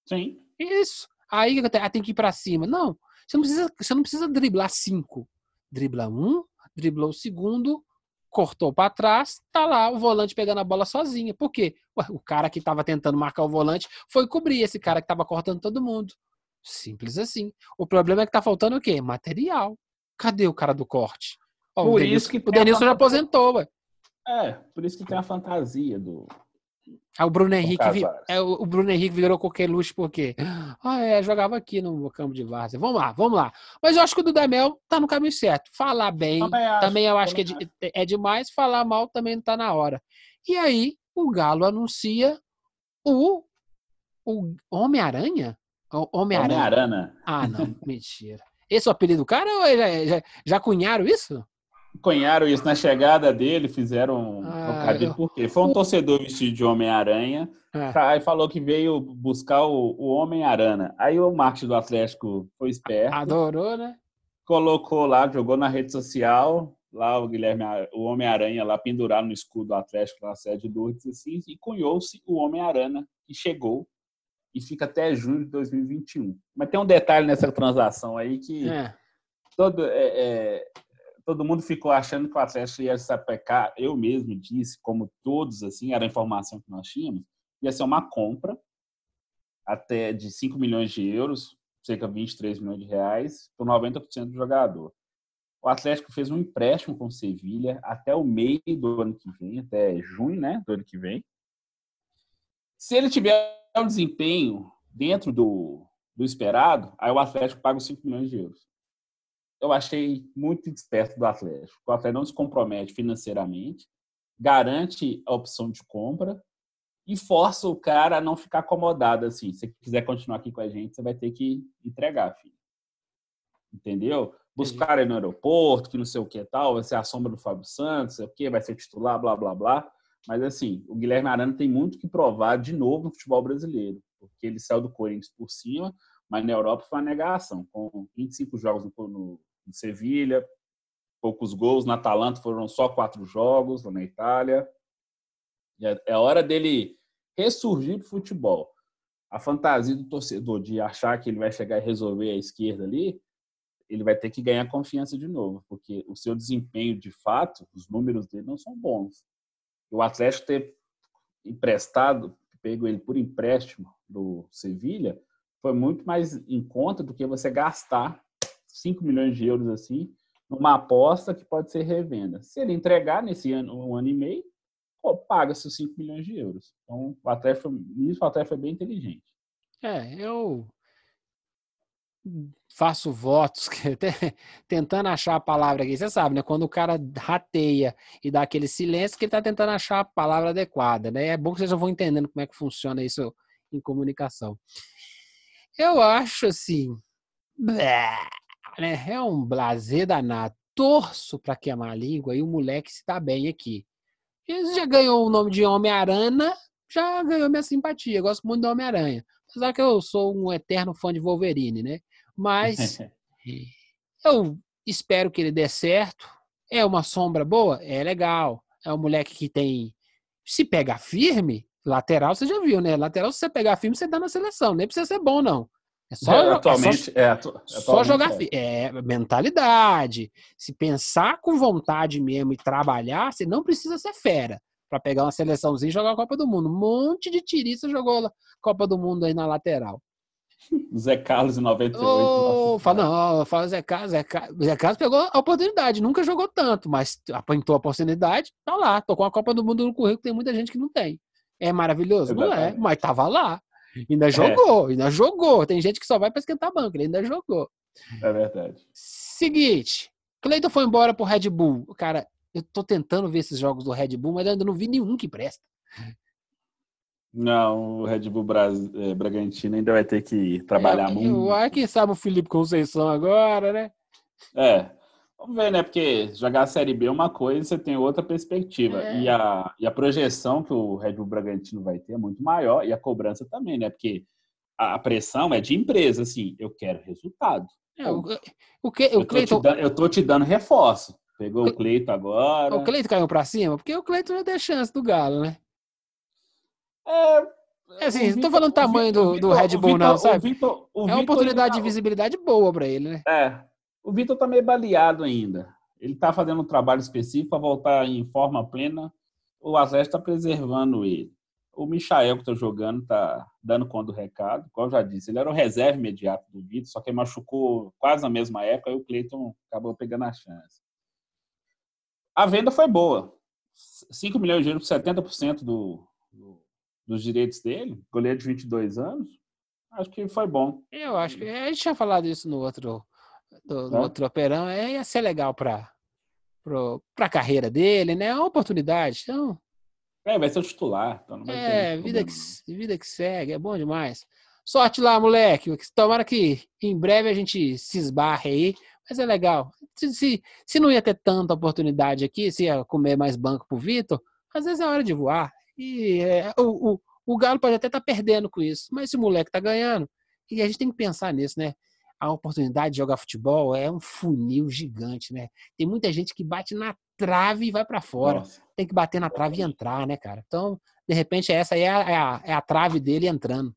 Sim. Isso. Aí ah, tem que ir para cima. Não. Você não precisa, você não precisa driblar cinco. Dribla um, driblou o segundo, cortou para trás, tá lá o volante pegando a bola sozinha. Por quê? Ué, o cara que estava tentando marcar o volante foi cobrir esse cara que estava cortando todo mundo. Simples assim. O problema é que tá faltando o quê? Material. Cadê o cara do corte? Ó, por o Denilson, isso que o Denilson já aposentou, ué. É, por isso que tem a fantasia do, Aí o Bruno Henrique, vi, é, o Bruno Henrique virou coqueluche porque ah, é, jogava aqui no campo de várzea. Vamos lá, vamos lá. Mas eu acho que o Dudamel tá no caminho certo. Falar bem, também, acho, também eu acho também que é, de, é, demais. Falar mal também não tá na hora. E aí o Galo anuncia o, o Homem-Aranha? Homem-Aranha. Homem ah, não, mentira. Esse é o apelido do cara ou já, já, já cunharam isso? Cunharam isso na chegada dele, fizeram um ah, trocadilho, eu... porque foi um torcedor vestido de Homem-Aranha, ah. aí falou que veio buscar o, o Homem-Aranha. Aí o marketing do Atlético foi esperto. Adorou, né? Colocou lá, jogou na rede social, lá o Guilherme, o Homem-Aranha lá pendurado no escudo do Atlético na sede do Lourdes, assim, e cunhou-se o Homem-Aranha, que chegou e fica até junho de 2021. Mas tem um detalhe nessa transação aí que é. todo, é, é, todo mundo ficou achando que o Atlético ia sapecar. Eu mesmo disse, como todos, assim, era a informação que nós tínhamos, ia ser uma compra até de 5 milhões de euros, cerca de 23 milhões de reais, por 90% do jogador. O Atlético fez um empréstimo com o Sevilha até o meio do ano que vem, até junho, né, do ano que vem. Se ele tiver um desempenho dentro do, do esperado, aí o Atlético paga os 5 milhões de euros eu achei muito esperto do Atlético. O Atlético não se compromete financeiramente, garante a opção de compra e força o cara a não ficar acomodado assim. Se você quiser continuar aqui com a gente, você vai ter que entregar, filho. Entendeu? Buscar ele no aeroporto, que não sei o que tal, vai ser a sombra do Fábio Santos, sei o que, vai ser titular, blá, blá, blá. Mas assim, o Guilherme Arana tem muito que provar de novo no futebol brasileiro, porque ele saiu do Corinthians por cima, mas na Europa foi uma negação, com 25 jogos no, no, no Sevilha, poucos gols, na Atalanta foram só quatro jogos, na Itália. É, é hora dele ressurgir para o futebol. A fantasia do torcedor de achar que ele vai chegar e resolver a esquerda ali, ele vai ter que ganhar confiança de novo, porque o seu desempenho de fato, os números dele não são bons. O Atlético ter emprestado, pego ele por empréstimo do Sevilha, foi muito mais em conta do que você gastar 5 milhões de euros assim numa aposta que pode ser revenda. Se ele entregar nesse ano, um ano e meio, paga-se os 5 milhões de euros. Então, o Atlético, nisso o Atlético foi bem inteligente. É, eu faço votos, tentando achar a palavra aqui. Você sabe, né? Quando o cara rateia e dá aquele silêncio, que ele está tentando achar a palavra adequada, né? É bom que vocês já vão entendendo como é que funciona isso em comunicação. Eu acho assim, né? É um blazer danado. Torço para queimar a língua e o moleque se dá bem aqui. Ele já ganhou o nome de Homem-Aranha, já ganhou minha simpatia. Eu gosto muito do Homem-Aranha. Apesar que eu sou um eterno fã de Wolverine, né? Mas eu espero que ele dê certo. É uma sombra boa? É legal. É um moleque que tem. Se pegar firme, lateral, você já viu, né? Lateral, se você pegar firme, você dá na seleção. Nem precisa ser bom, não. É só, é, atualmente, é, só, é, atualmente, só jogar. É. é mentalidade. Se pensar com vontade mesmo e trabalhar, você não precisa ser fera para pegar uma seleçãozinha e jogar a Copa do Mundo. Um monte de tirista jogou a Copa do Mundo aí na lateral. Zé Carlos em 98. Oh, fala, não, fala Zé Carlos, Zé Carlos. Zé Carlos pegou a oportunidade, nunca jogou tanto, mas apontou a oportunidade, tá lá, tocou a Copa do Mundo no currículo, tem muita gente que não tem. É maravilhoso? Exatamente. Não é, mas tava lá. Ainda é. jogou, é. ainda jogou. Tem gente que só vai para esquentar banco, ele ainda jogou. É verdade. Seguinte, Cleiton foi embora pro Red Bull. Cara, eu tô tentando ver esses jogos do Red Bull, mas ainda não vi nenhum que presta. Não, o Red Bull é, Bragantino ainda vai ter que trabalhar é, muito. Eu, quem sabe o Felipe Conceição agora, né? É, vamos ver, né? Porque jogar a Série B é uma coisa, você tem outra perspectiva. É. E, a, e a projeção que o Red Bull Bragantino vai ter é muito maior, e a cobrança também, né? Porque a pressão é de empresa, assim, eu quero resultado. É, o, o que, o eu, Cleiton... te dando, eu tô te dando reforço. Pegou o Cleito agora. O Cleito caiu pra cima? Porque o Cleito não tem chance do Galo, né? É. É assim, não tô falando tamanho do, do Red Bull, não, sabe? Victor, é uma oportunidade tá... de visibilidade boa para ele, né? É. O Vitor tá meio baleado ainda. Ele tá fazendo um trabalho específico para voltar em forma plena. O Atlético tá preservando ele. O Michael, que tá jogando, tá dando conta do recado. Como eu já disse, ele era o reserva imediato do Vitor, só que machucou quase na mesma época e o Cleiton acabou pegando a chance. A venda foi boa. 5 milhões de euros por 70% do, do, dos direitos dele, goleiro de 22 anos. Acho que foi bom. Eu acho que a gente tinha falado isso no outro, do, no é. outro operão. É, ia ser legal para a carreira dele, né? É uma oportunidade. Então, é, vai ser o titular. Então é, vida que, vida que segue, é bom demais. Sorte lá, moleque. Tomara que em breve a gente se esbarre aí. Mas é legal. Se, se, se não ia ter tanta oportunidade aqui, se ia comer mais banco pro Vitor, às vezes é hora de voar. E é, o, o, o Galo pode até estar tá perdendo com isso, mas esse moleque tá ganhando. E a gente tem que pensar nisso, né? A oportunidade de jogar futebol é um funil gigante, né? Tem muita gente que bate na trave e vai para fora. Nossa. Tem que bater na trave e entrar, né, cara? Então, de repente, essa aí é a, é a, é a trave dele entrando.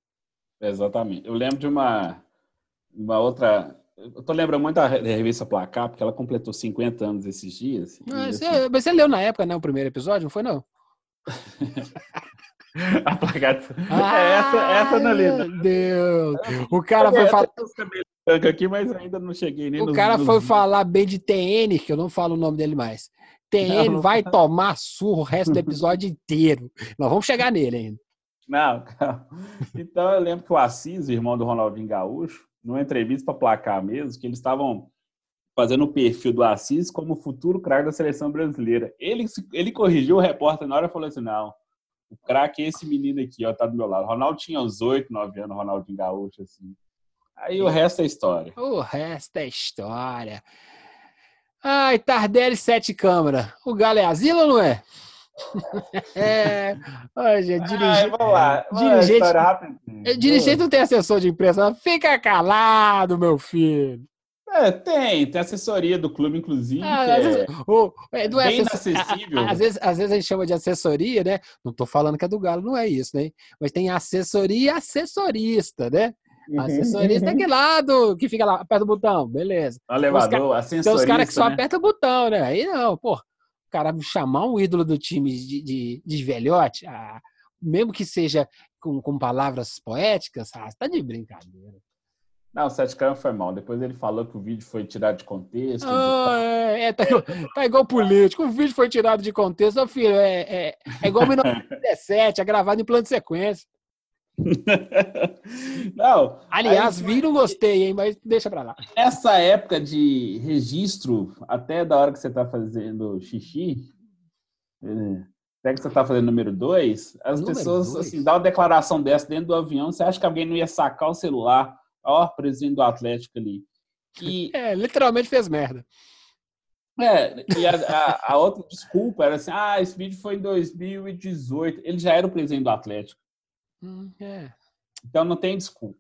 Exatamente. Eu lembro de uma, uma outra eu tô lembrando muito da revista Placar, porque ela completou 50 anos esses dias. Mas, assim... você, mas você leu na época, né? O primeiro episódio, não foi, não? a. Ah, é essa, essa não li. Meu Deus! O cara foi falar. aqui, mas ainda não cheguei nem O cara foi falar bem de TN, que eu não falo o nome dele mais. TN não, vai tomar surro o resto do episódio inteiro. Nós vamos chegar nele ainda. Não, calma. Então eu lembro que o Assis, o irmão do Ronaldinho Gaúcho, numa entrevista para placar mesmo, que eles estavam fazendo o perfil do Assis como futuro craque da seleção brasileira. Ele, ele corrigiu o repórter na hora e falou assim: não, o craque é esse menino aqui, ó, tá do meu lado. O Ronaldo tinha uns 8, 9 anos, Ronaldo em Gaúcho, assim. Aí o resto é história. O resto é história. Ai, Tardelli Sete Câmara. O Galo é asilo ou não é? É, hoje, Ah, dirigente, vamos lá. dirigente- dirigente não tem assessor de imprensa. Fica calado, meu filho. É, tem, tem assessoria do clube, inclusive, Ah, é vezes- ô, é, não é bem assessor- inacessível. a- a- Às vezes, às vezes a gente chama de assessoria, né? Não tô falando que é do Galo, não é isso, né? Mas tem assessoria e assessorista, né? Assessorista é aquele lado que fica lá, aperta o botão, beleza. No elevador, Tem os caras que só né? apertam o botão, né? Aí não, pô. O cara chamar um ídolo do time de, de, de velhote, ah, mesmo que seja com, com palavras poéticas, ah, tá de brincadeira. Não, o Sete Câmara foi mal. Depois ele falou que o vídeo foi tirado de contexto. Ah, é, é, tá, igual, tá igual político. O vídeo foi tirado de contexto, Ô, filho. É, é, é igual 1917, é gravado em plano de sequência. Não, Aliás, aí, vi não gostei, hein? Mas deixa pra lá. nessa época de registro, até da hora que você tá fazendo xixi, eh, até que você tá fazendo número dois, as Número pessoas, dois? assim, dá uma declaração dessa dentro do avião, você acha que alguém não ia sacar o celular? Ó, presidente do Atlético ali. E, É, literalmente fez merda. é, e a, a- a outra desculpa era assim, ah, esse vídeo foi em 2018. Ele já era o presidente do Atlético. Hum, é. Então não tem desculpa.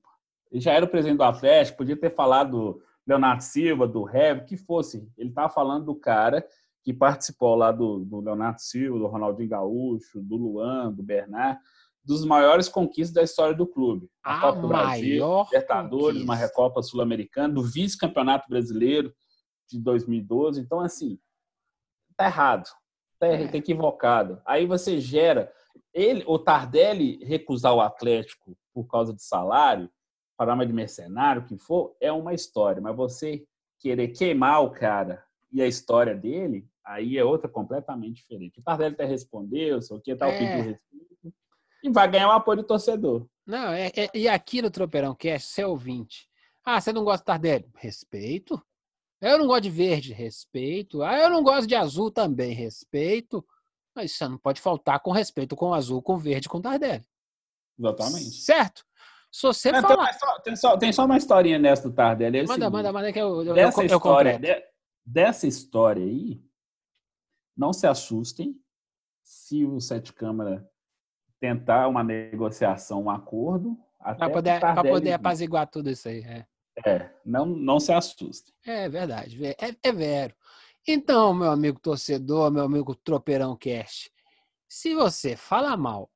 Ele já era o presidente do Atlético, podia ter falado do Leonardo Silva, do Rev, que fosse. Ele estava falando do cara que participou lá do, do Leonardo Silva, do Ronaldinho Gaúcho, do Luan, do Bernard, dos maiores conquistas da história do clube. A, A Copa do Brasil, Libertadores, uma. Recopa Sul-Americana, do vice-campeonato brasileiro de 2012. Então, assim, tá errado. Tá, É. tá equivocado. Aí você gera ele, o Tardelli recusar o Atlético por causa de salário, programa de mercenário, o que for, é uma história. Mas você querer queimar o cara e a história dele, aí é outra completamente diferente. O Tardelli até respondeu, sei o que, tal, É. pediu respeito, e vai ganhar o apoio do torcedor. Não, é, é- e aqui no Tropeirão Cast, você é ouvinte. Ah, você não gosta de Tardelli? Respeito. Eu não gosto de verde, respeito. Ah, eu não gosto de azul também, respeito. Mas você não pode faltar com respeito com azul, com verde, com Tardelli. Exatamente. Certo? Se você É, tem, falar. mais só, tem, só, tem só uma historinha nessa do Tardelli. É Manda, seguinte, manda, manda, que eu, eu, eu, dessa eu história, completo. de- dessa história aí, não se assustem se o Sete Câmara tentar uma negociação, um acordo, que poder, pra poder apaziguar tudo isso aí. É, É, não, não se assustem. é verdade. É, é vero. Então, meu amigo torcedor, meu amigo Tropeirão Cast, se você fala mal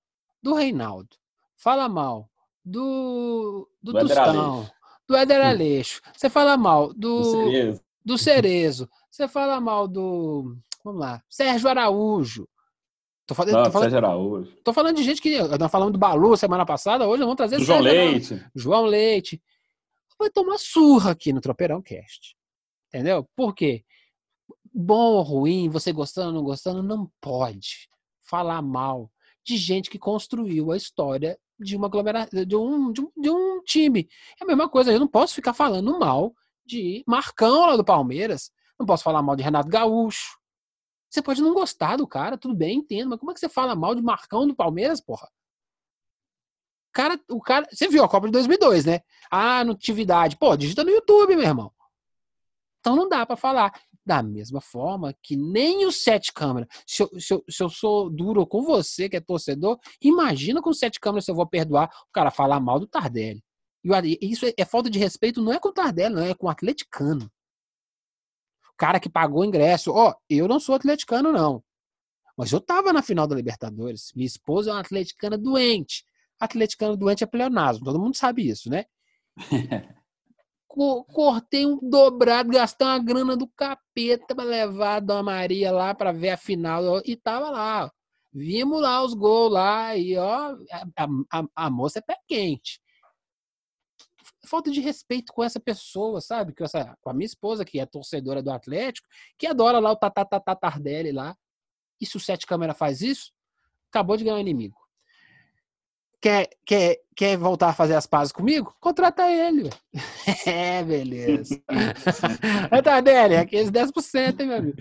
do Reinaldo, fala mal do, do, Do Tostão, do Éder Aleixo, você fala mal Do do, Cerezo. do Cerezo, você fala mal do. Vamos lá, Sérgio Araújo. Tô falando, Não, tô falando, Araújo. tô falando de gente que. Nós falamos do Balu semana passada, hoje vamos trazer João Sérgio Araújo. Leite. João Leite. Vai tomar surra aqui no Tropeirão Cast. Entendeu? Por quê? Bom ou ruim, você gostando ou não gostando, não pode falar mal de gente que construiu a história de uma aglomeração, de um, de, um, de um time. É a mesma coisa, eu não posso ficar falando mal de Marcão lá do Palmeiras. Não posso falar mal de Renato Gaúcho. Você pode não gostar do cara, tudo bem, entendo, mas como é que você fala mal de Marcão do Palmeiras, porra? Cara, o cara, você viu a Copa de 2002, né? Ah, natividade. Pô, digita no YouTube, meu irmão. Então não dá pra falar. Da mesma forma que nem o sete câmera. Se eu, se, eu, se eu sou duro com você, que é torcedor, imagina com sete câmeras eu vou perdoar o cara falar mal do Tardelli. E isso é, é falta de respeito, não é com o Tardelli, não é com o atleticano. Cara que pagou o ingresso. Ó, eu não sou atleticano, não. Mas eu tava na final da Libertadores. Minha esposa é uma atleticana doente. Atleticano doente é pleonasmo, todo mundo sabe isso, né? Co- Cortei um dobrado, gastei uma grana do capeta pra levar a Dona Maria lá pra ver a final. E tava lá. Vimos lá os gols lá e ó, a, a- a moça é pé quente. Falta de respeito com essa pessoa, sabe? Com, essa, com a minha esposa, que é torcedora do Atlético, que adora lá o Tatatata Tardelli lá. E se o Sete Câmara faz isso, acabou de ganhar um inimigo. Quer, quer, quer voltar a fazer as pazes comigo? Contrata ele. É, beleza. Tardelli, aqueles 10%, hein, meu amigo?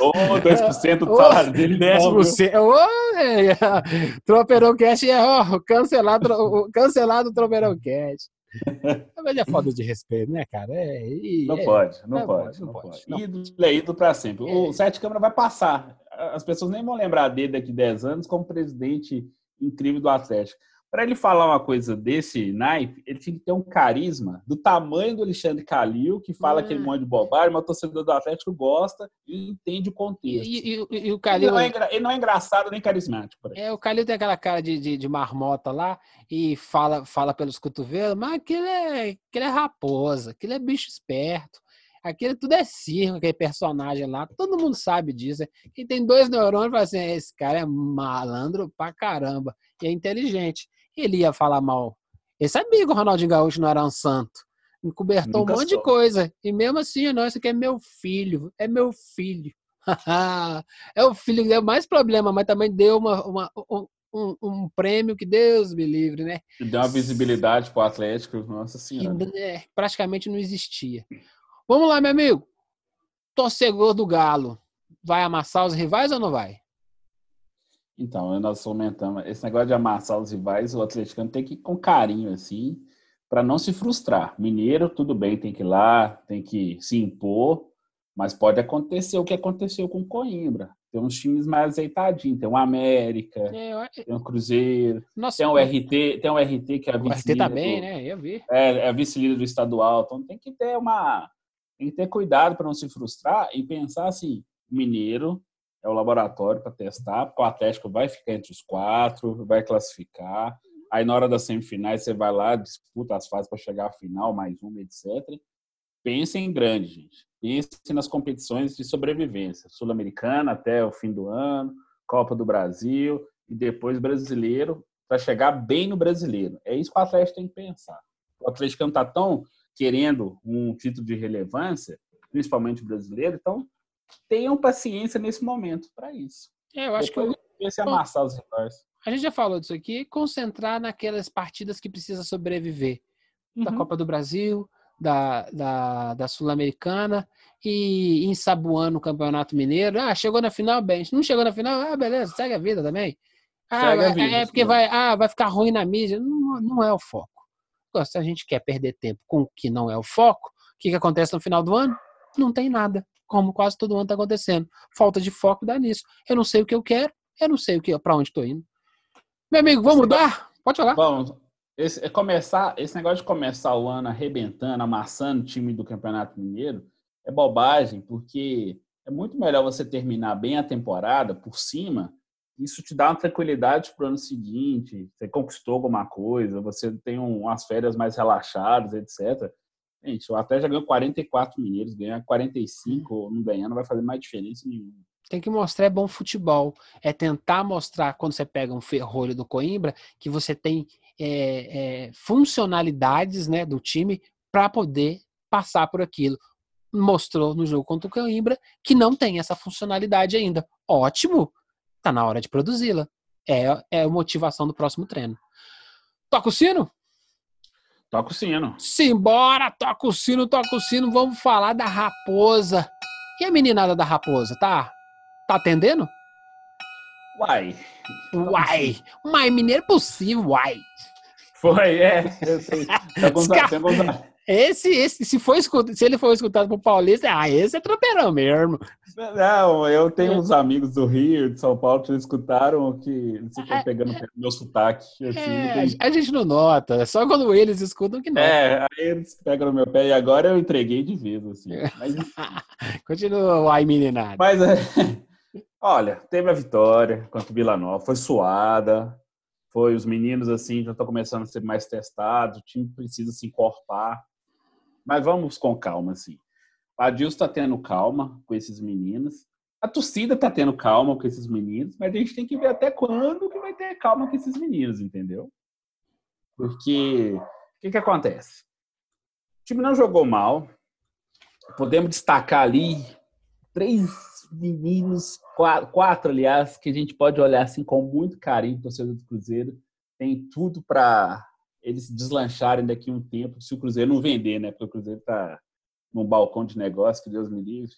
Ô, 2% do salário dele, né? 10%. Ô, velho. Tropeirão Cash é ó, cancelado, o- cancelado o Tropeirão Cash. Mas é foda de respeito, né, cara? É, e- Não é. pode, não Não pode, pode, não não pode. pode, Ídolo é ídolo pra sempre. O É. Sete Câmara vai passar. as pessoas nem vão lembrar dele daqui 10 anos como presidente incrível do Atlético. Para ele falar uma coisa desse naipe, ele tinha que ter um carisma do tamanho do Alexandre Calil, que fala aquele monte de bobagem, mas o torcedor do Atlético gosta e entende o contexto. E, e, e o Calil... Ele não, é, ele não, é, engraçado nem carismático. É, o Calil tem aquela cara de, de, de, marmota lá e fala, fala pelos cotovelos, mas aquele é, aquele é raposa, aquele é bicho esperto. Aquilo tudo é circo, aquele personagem lá. Todo mundo sabe disso. Quem tem dois neurônios fala assim: esse cara é malandro pra caramba. E é inteligente. Ele ia falar mal. Ele sabia que o Ronaldinho Gaúcho não era um santo. Encobertou Nunca um monte sou. de coisa. E mesmo assim, não, isso aqui é meu filho. É meu filho. é o filho que deu mais problema, mas também deu uma, uma um, um, prêmio que Deus me livre, né? Deu uma visibilidade para o Atlético, nossa senhora. Que, é, praticamente não existia. Vamos lá, meu amigo. Torcedor do Galo. Vai amassar os rivais ou não vai? Então, nós comentamos, esse negócio de amassar os rivais, o atleticano tem que ir com carinho, assim, para não se frustrar. Mineiro, tudo bem, tem que ir lá, tem que se impor, mas pode acontecer o que aconteceu com Coimbra. Tem uns times mais azeitadinhos, tem o América, é, tem o Cruzeiro, Nossa, tem o RT, tem o RT que é a vice-líder. O RT também, tá né? Eu vi. É, é a vice-líder do estadual, então tem que ter uma tem que ter cuidado para não se frustrar e pensar assim, Mineiro é o laboratório para testar, o Atlético vai ficar entre os quatro, vai classificar. Aí na hora das semifinais você vai lá, disputa as fases para chegar à final, mais uma, etc. Pensem em grande, gente. Pensem nas competições de sobrevivência. Sul-Americana até o fim do ano, Copa do Brasil e depois brasileiro, para chegar bem no brasileiro. É isso que o Atlético tem que pensar. O Atlético não está tão querendo um título de relevância, principalmente brasileiro, então tenham paciência nesse momento para isso. É, eu acho Depois, que se amassar os rivais. A gente já falou disso aqui, concentrar naquelas partidas que precisa sobreviver. Uhum. Da Copa do Brasil, da, da, da Sul-Americana e ensaboando o Campeonato Mineiro. Ah, chegou na final, bem. Não chegou na final, ah, beleza, segue a vida também. Ah, vai, vida, é porque vai, ah, vai ficar ruim na mídia. Não, não é o foco. Se a gente quer perder tempo com o que não é o foco, o que, que acontece no final do ano? Não tem nada como quase todo ano está acontecendo. Falta de foco dá nisso. Eu não sei o que eu quero, eu não sei o que para onde estou indo. Meu amigo, vamos mudar? Pode falar. Vamos. Esse, é começar, esse negócio de começar o ano arrebentando, amassando o time do Campeonato Mineiro é bobagem, porque é muito melhor você terminar bem a temporada por cima. Isso te dá uma tranquilidade para o ano seguinte. Você conquistou alguma coisa, você tem um, umas férias mais relaxadas, etc. Gente, o Atlético já ganhou 44 mineiros, ganhar 45 ou não ganhar não vai fazer mais diferença nenhuma. Tem que mostrar é bom futebol. É tentar mostrar, quando você pega um ferrolho do Coimbra, que você tem é, é, funcionalidades né, do time para poder passar por aquilo. Mostrou no jogo contra o Coimbra que não tem essa funcionalidade ainda. Ótimo! Tá na hora de produzi-la. É, é a motivação do próximo treino. Toca o sino? Toca o sino. Simbora, toca o sino, toca o sino. Vamos falar da raposa. E a meninada da raposa, tá? Tá atendendo? Uai. Uai. Mas mineiro possível, uai. Foi, é. Eu sei. Tem alguns, tem alguns, esse, esse, se, for escutado, se ele for escutado por Paulista, ah, esse é tropeirão mesmo. Não, eu tenho uns amigos do Rio, de São Paulo, que escutaram que ficam é, pegando é, meu sotaque. Assim, é, a gente não nota, é só quando eles escutam que não. É, aí eles pegam no meu pé e agora eu entreguei de vez, assim. Mas... Continua, ai meninada. Mas, é, olha, teve a vitória contra o Vila Nova, foi suada, foi os meninos, assim, já estão começando a ser mais testados, o time precisa se encorpar. Mas vamos com calma, assim. A Dilson está tendo calma com esses meninos. A torcida está tendo calma com esses meninos, mas a gente tem que ver até quando que vai ter calma com esses meninos, entendeu? Porque o que, que acontece? O time não jogou mal. Podemos destacar ali três meninos, quatro, quatro, aliás, que a gente pode olhar assim com muito carinho, torcedor do Cruzeiro. Tem tudo para eles deslancharem daqui a um tempo, se o Cruzeiro não vender, né? Porque o Cruzeiro está num balcão de negócio, que Deus me livre.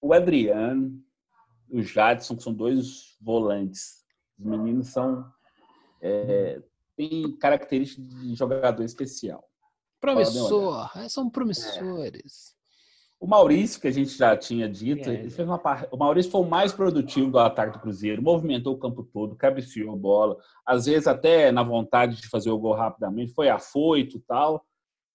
O Adriano, o Jadson, que são dois volantes. Os meninos são. É, têm características de jogador especial. Promissor, são promissores. O Maurício, que a gente já tinha dito, é. ele fez uma parte. O Maurício foi o mais produtivo do ataque do Cruzeiro, movimentou o campo todo, cabeceou a bola, às vezes até na vontade de fazer o gol rapidamente, foi afoito e tal.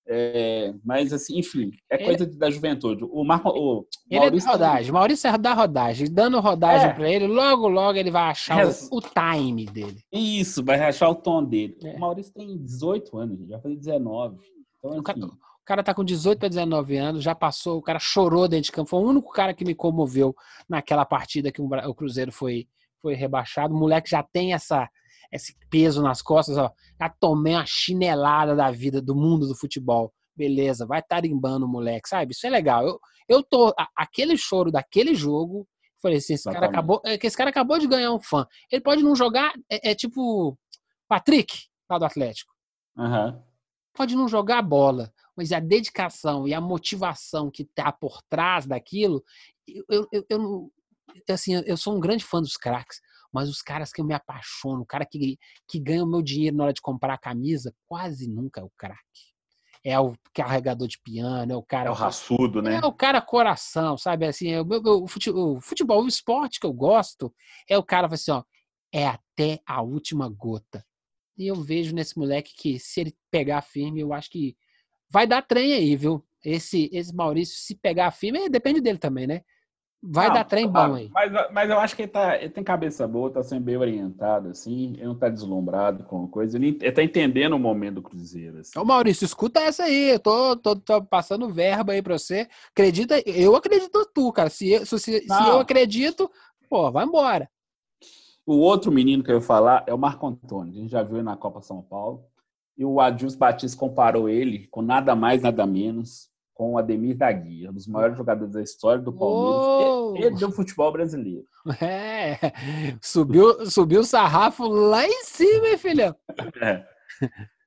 É, mas assim, enfim, é ele, coisa da juventude. O Marco, o ele Maurício é da rodagem. Maurício é da rodagem, dando rodagem é. para ele, logo logo ele vai achar o, o, time dele. Isso, vai achar o tom dele. É. O Maurício tem 18 anos, já foi 19. Então, o, cara, o cara tá com 18 para 19 anos, já passou, o cara chorou dentro de campo. Foi o único cara que me comoveu naquela partida que o Cruzeiro foi, foi rebaixado. O moleque já tem essa esse peso nas costas, ó. Já tomei uma chinelada da vida, do mundo do futebol. Beleza, vai tarimbando o moleque, sabe? Isso é legal. Eu, eu tô. A, aquele choro daquele jogo, falei assim: esse cara, acabou, é, que esse cara acabou de ganhar um fã. Ele pode não jogar, é, é tipo Patrick, lá do Atlético. Uhum. Pode não jogar bola, mas a dedicação e a motivação que tá por trás daquilo, eu, eu, eu, eu assim, eu sou um grande fã dos craques, mas os caras que eu me apaixono, o cara que, que ganha o meu dinheiro na hora de comprar a camisa, quase nunca é o craque. É o carregador de piano, é o cara. É o raçudo, né? É o cara coração, sabe? Assim, é o, meu, o, futebol, o futebol, o esporte que eu gosto, é o cara assim, ó, é até a última gota. E eu vejo nesse moleque que, se ele pegar firme, eu acho que vai dar trem aí, viu? Esse, esse Maurício, se pegar firme, depende dele também, né? Vai não, dar trem bom aí. Mas, mas eu acho que ele, tá, ele tem cabeça boa, tá sendo bem orientado, assim. Ele não tá deslumbrado com coisa. Ele, ele tá entendendo o momento do Cruzeiro. Assim. Ô, Maurício, escuta essa aí. Eu tô, tô, tô passando verba aí pra você. Acredita, eu acredito tu, cara. Se, eu, se, se eu acredito, pô, vai embora. O outro menino que eu ia falar é o Marco Antônio. A gente já viu ele na Copa São Paulo. E o Adilson Batista comparou ele com nada mais, nada menos com o Ademir da Guia, um dos maiores jogadores da história do Palmeiras e, e, do futebol brasileiro. É, subiu, subiu o sarrafo lá em cima, hein, filhão? É.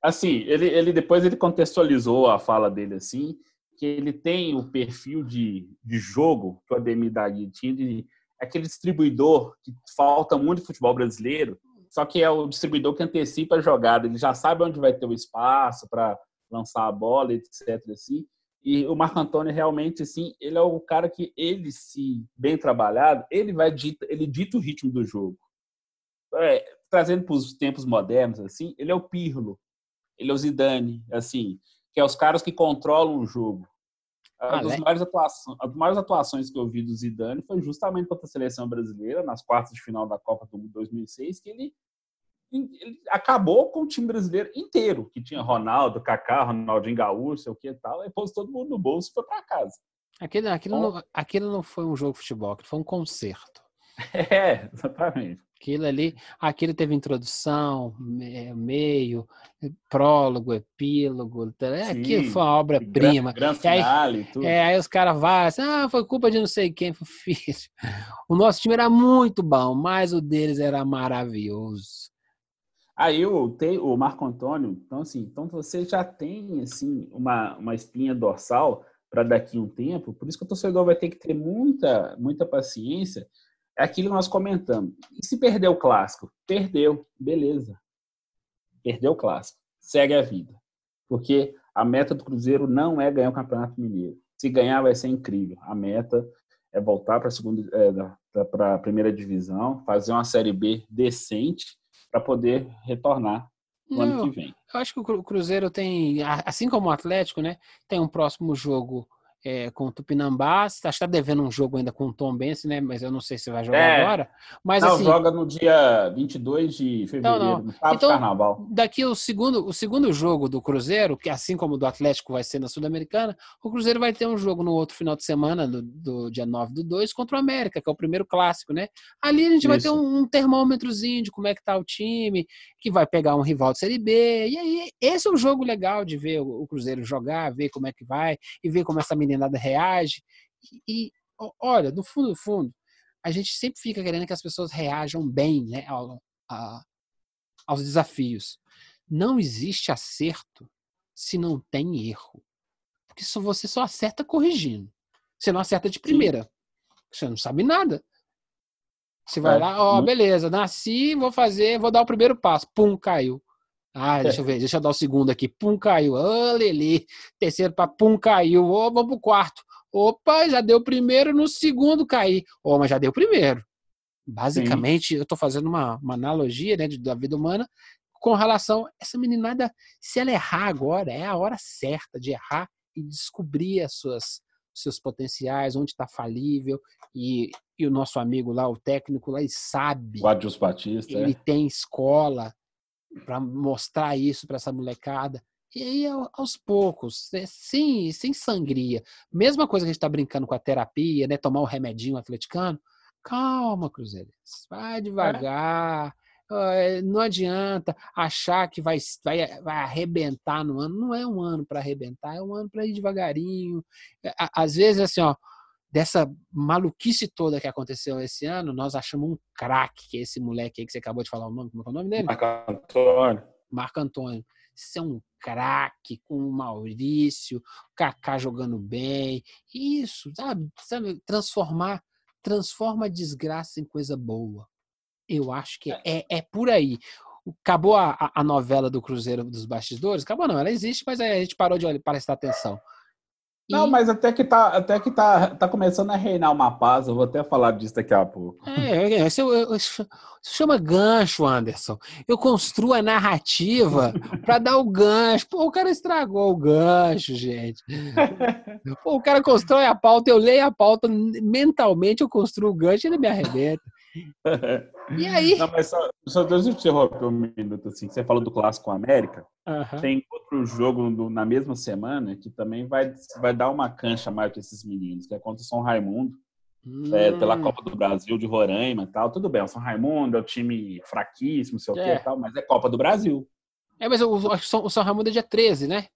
Assim, ele, ele depois ele contextualizou a fala dele assim, que ele tem o perfil de, de jogo que o Ademir da Guia tinha, de aquele distribuidor que falta muito no futebol brasileiro, só que é o distribuidor que antecipa a jogada, ele já sabe onde vai ter o espaço para lançar a bola, etc. Assim. E o Marco Antônio realmente, assim, ele é o cara que ele, se bem trabalhado, ele vai dita, ele dita o ritmo do jogo. É, trazendo para os tempos modernos, assim, ele é o Pirlo, ele é o Zidane, assim, que é os caras que controlam o jogo. Ah, das maiores atuações, as maiores atuações que eu vi do Zidane foi justamente contra a seleção brasileira, nas quartas de final da Copa do Mundo 2006, que ele ele acabou com o time brasileiro inteiro, que tinha Ronaldo, Kaká, Ronaldinho Gaúcho, sei o que e tal, e pôs todo mundo no bolso e foi para casa. Aquilo, aquilo, então, não, aquilo não foi um jogo de futebol, aquilo foi um concerto. É, exatamente. Aquilo ali, aquilo teve introdução, meio, prólogo, epílogo, é, aquilo foi uma obra-prima. Aí, é, aí os caras vão assim, ah, foi culpa de não sei quem, filho. O nosso time era muito bom, mas o deles era maravilhoso. Aí o, o Marco Antônio, então assim, então você já tem assim uma, uma espinha dorsal para daqui a um tempo, por isso que o torcedor vai ter que ter muita, muita paciência. É aquilo que nós comentamos. E se perder o clássico? Perdeu, beleza. Perdeu o clássico. Segue a vida. Porque a meta do Cruzeiro não é ganhar o Campeonato Mineiro. Se ganhar, vai ser incrível. A meta é voltar para a segunda, é, para a primeira divisão, fazer uma série B decente para poder retornar no Não, ano que vem. Eu acho que o Cruzeiro tem, assim como o Atlético, né, tem um próximo jogo é, com o Tupinambá. Acho que está devendo um jogo ainda com o Tom Benz, né? Mas eu não sei se vai jogar é, agora. Mas, não, assim, joga no dia 22 de fevereiro, não, não. no então, Carnaval. Daqui o segundo, o segundo jogo do Cruzeiro, que assim como o do Atlético vai ser na Sul-Americana, o Cruzeiro vai ter um jogo no outro final de semana, do, do dia 9 do 2, contra o América, que é o primeiro clássico, né? Ali a gente Isso. vai ter um, um termômetrozinho de como é que tá o time, que vai pegar um rival de Série B. E aí, esse é um jogo legal de ver o, o Cruzeiro jogar, ver como é que vai, e ver como essa menina nada reage. E, olha, no fundo, no fundo, a gente sempre fica querendo que as pessoas reajam bem né, ao, a, aos desafios. Não existe acerto se não tem erro. Porque só, você só acerta corrigindo. Você não acerta de primeira. Você não sabe nada. Você vai é, lá, ó, beleza, nasci, vou fazer, vou dar o primeiro passo. Pum, caiu. Ah, deixa eu ver, deixa eu dar o segundo aqui. Pum, caiu. Ah, Lili. Terceiro para pum, caiu. Oh, vamos pro quarto. Opa, já deu primeiro, no segundo cair. Oh, mas já deu primeiro. Basicamente, Sim. eu estou fazendo uma, uma analogia né, de, da vida humana com relação a essa meninada, se ela errar agora, é a hora certa de errar e descobrir as suas seus potenciais, onde está falível e, e, o nosso amigo lá, o técnico lá, ele sabe. O Adilson Batista. Ele é. tem escola para mostrar isso para essa molecada. E aí, aos poucos, sem, sem sangria. Mesma coisa que a gente está brincando com a terapia, né? Tomar o um remedinho atleticano. Calma, Cruzeirense. Vai é. devagar. É. Não adianta achar que vai, vai, vai arrebentar no ano. Não é um ano para arrebentar, é um ano para ir devagarinho. É, às vezes, assim, ó, dessa maluquice toda que aconteceu esse ano, nós achamos um craque, que é esse moleque aí que você acabou de falar o nome. Como é o nome dele? Marco Antônio. Marco Antônio. Isso é um craque com o Maurício, o Kaká jogando bem. Isso, sabe? sabe? Transformar, transforma a desgraça em coisa boa. Eu acho que é, é, é por aí. Acabou a, a, novela do Cruzeiro dos Bastidores? Acabou não, ela existe, mas a gente parou de prestar atenção. Não, mas até que tá, até que tá, tá começando a reinar uma paz. Eu vou até falar disso daqui a pouco. É, isso, isso chama gancho, Anderson. Eu construo a narrativa para dar o gancho. Pô, o cara estragou o gancho, gente. Pô, o cara constrói a pauta, eu leio a pauta mentalmente, eu construo o gancho e ele me arrebenta. E aí? Não, mas só, só deixa eu te interromper um minuto. Assim. Você falou do Clássico América. Uhum. Tem outro jogo no, na mesma semana que também vai, vai dar uma cancha mais para esses meninos, que é contra o São Raimundo. Hum. É, pela Copa do Brasil de Roraima e tal. Tudo bem, o São Raimundo é um time fraquíssimo, sei o é. que tal, mas é Copa do Brasil. É, mas o, o, São Raimundo é dia 13, né?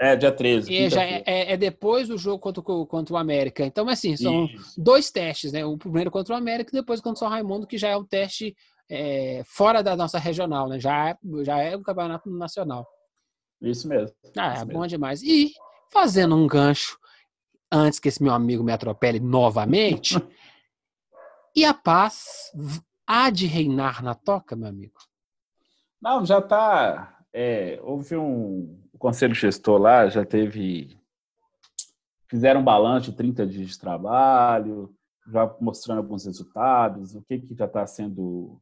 É, dia 13. E já é, é, é, depois do jogo contra, contra o América. Então, assim, são Isso. dois testes, né? O primeiro contra o América e depois contra o São Raimundo, que já é um teste é, fora da nossa regional, né? Já é, já é o campeonato nacional. Isso mesmo. Ah, Isso é mesmo. bom demais. E fazendo um gancho, antes que esse meu amigo me atropele novamente, e a paz há de reinar na toca, meu amigo? Não, já está. É, houve um, o conselho gestor lá já teve. Fizeram um balanço de 30 dias de trabalho, já mostrando alguns resultados, o que, que já está sendo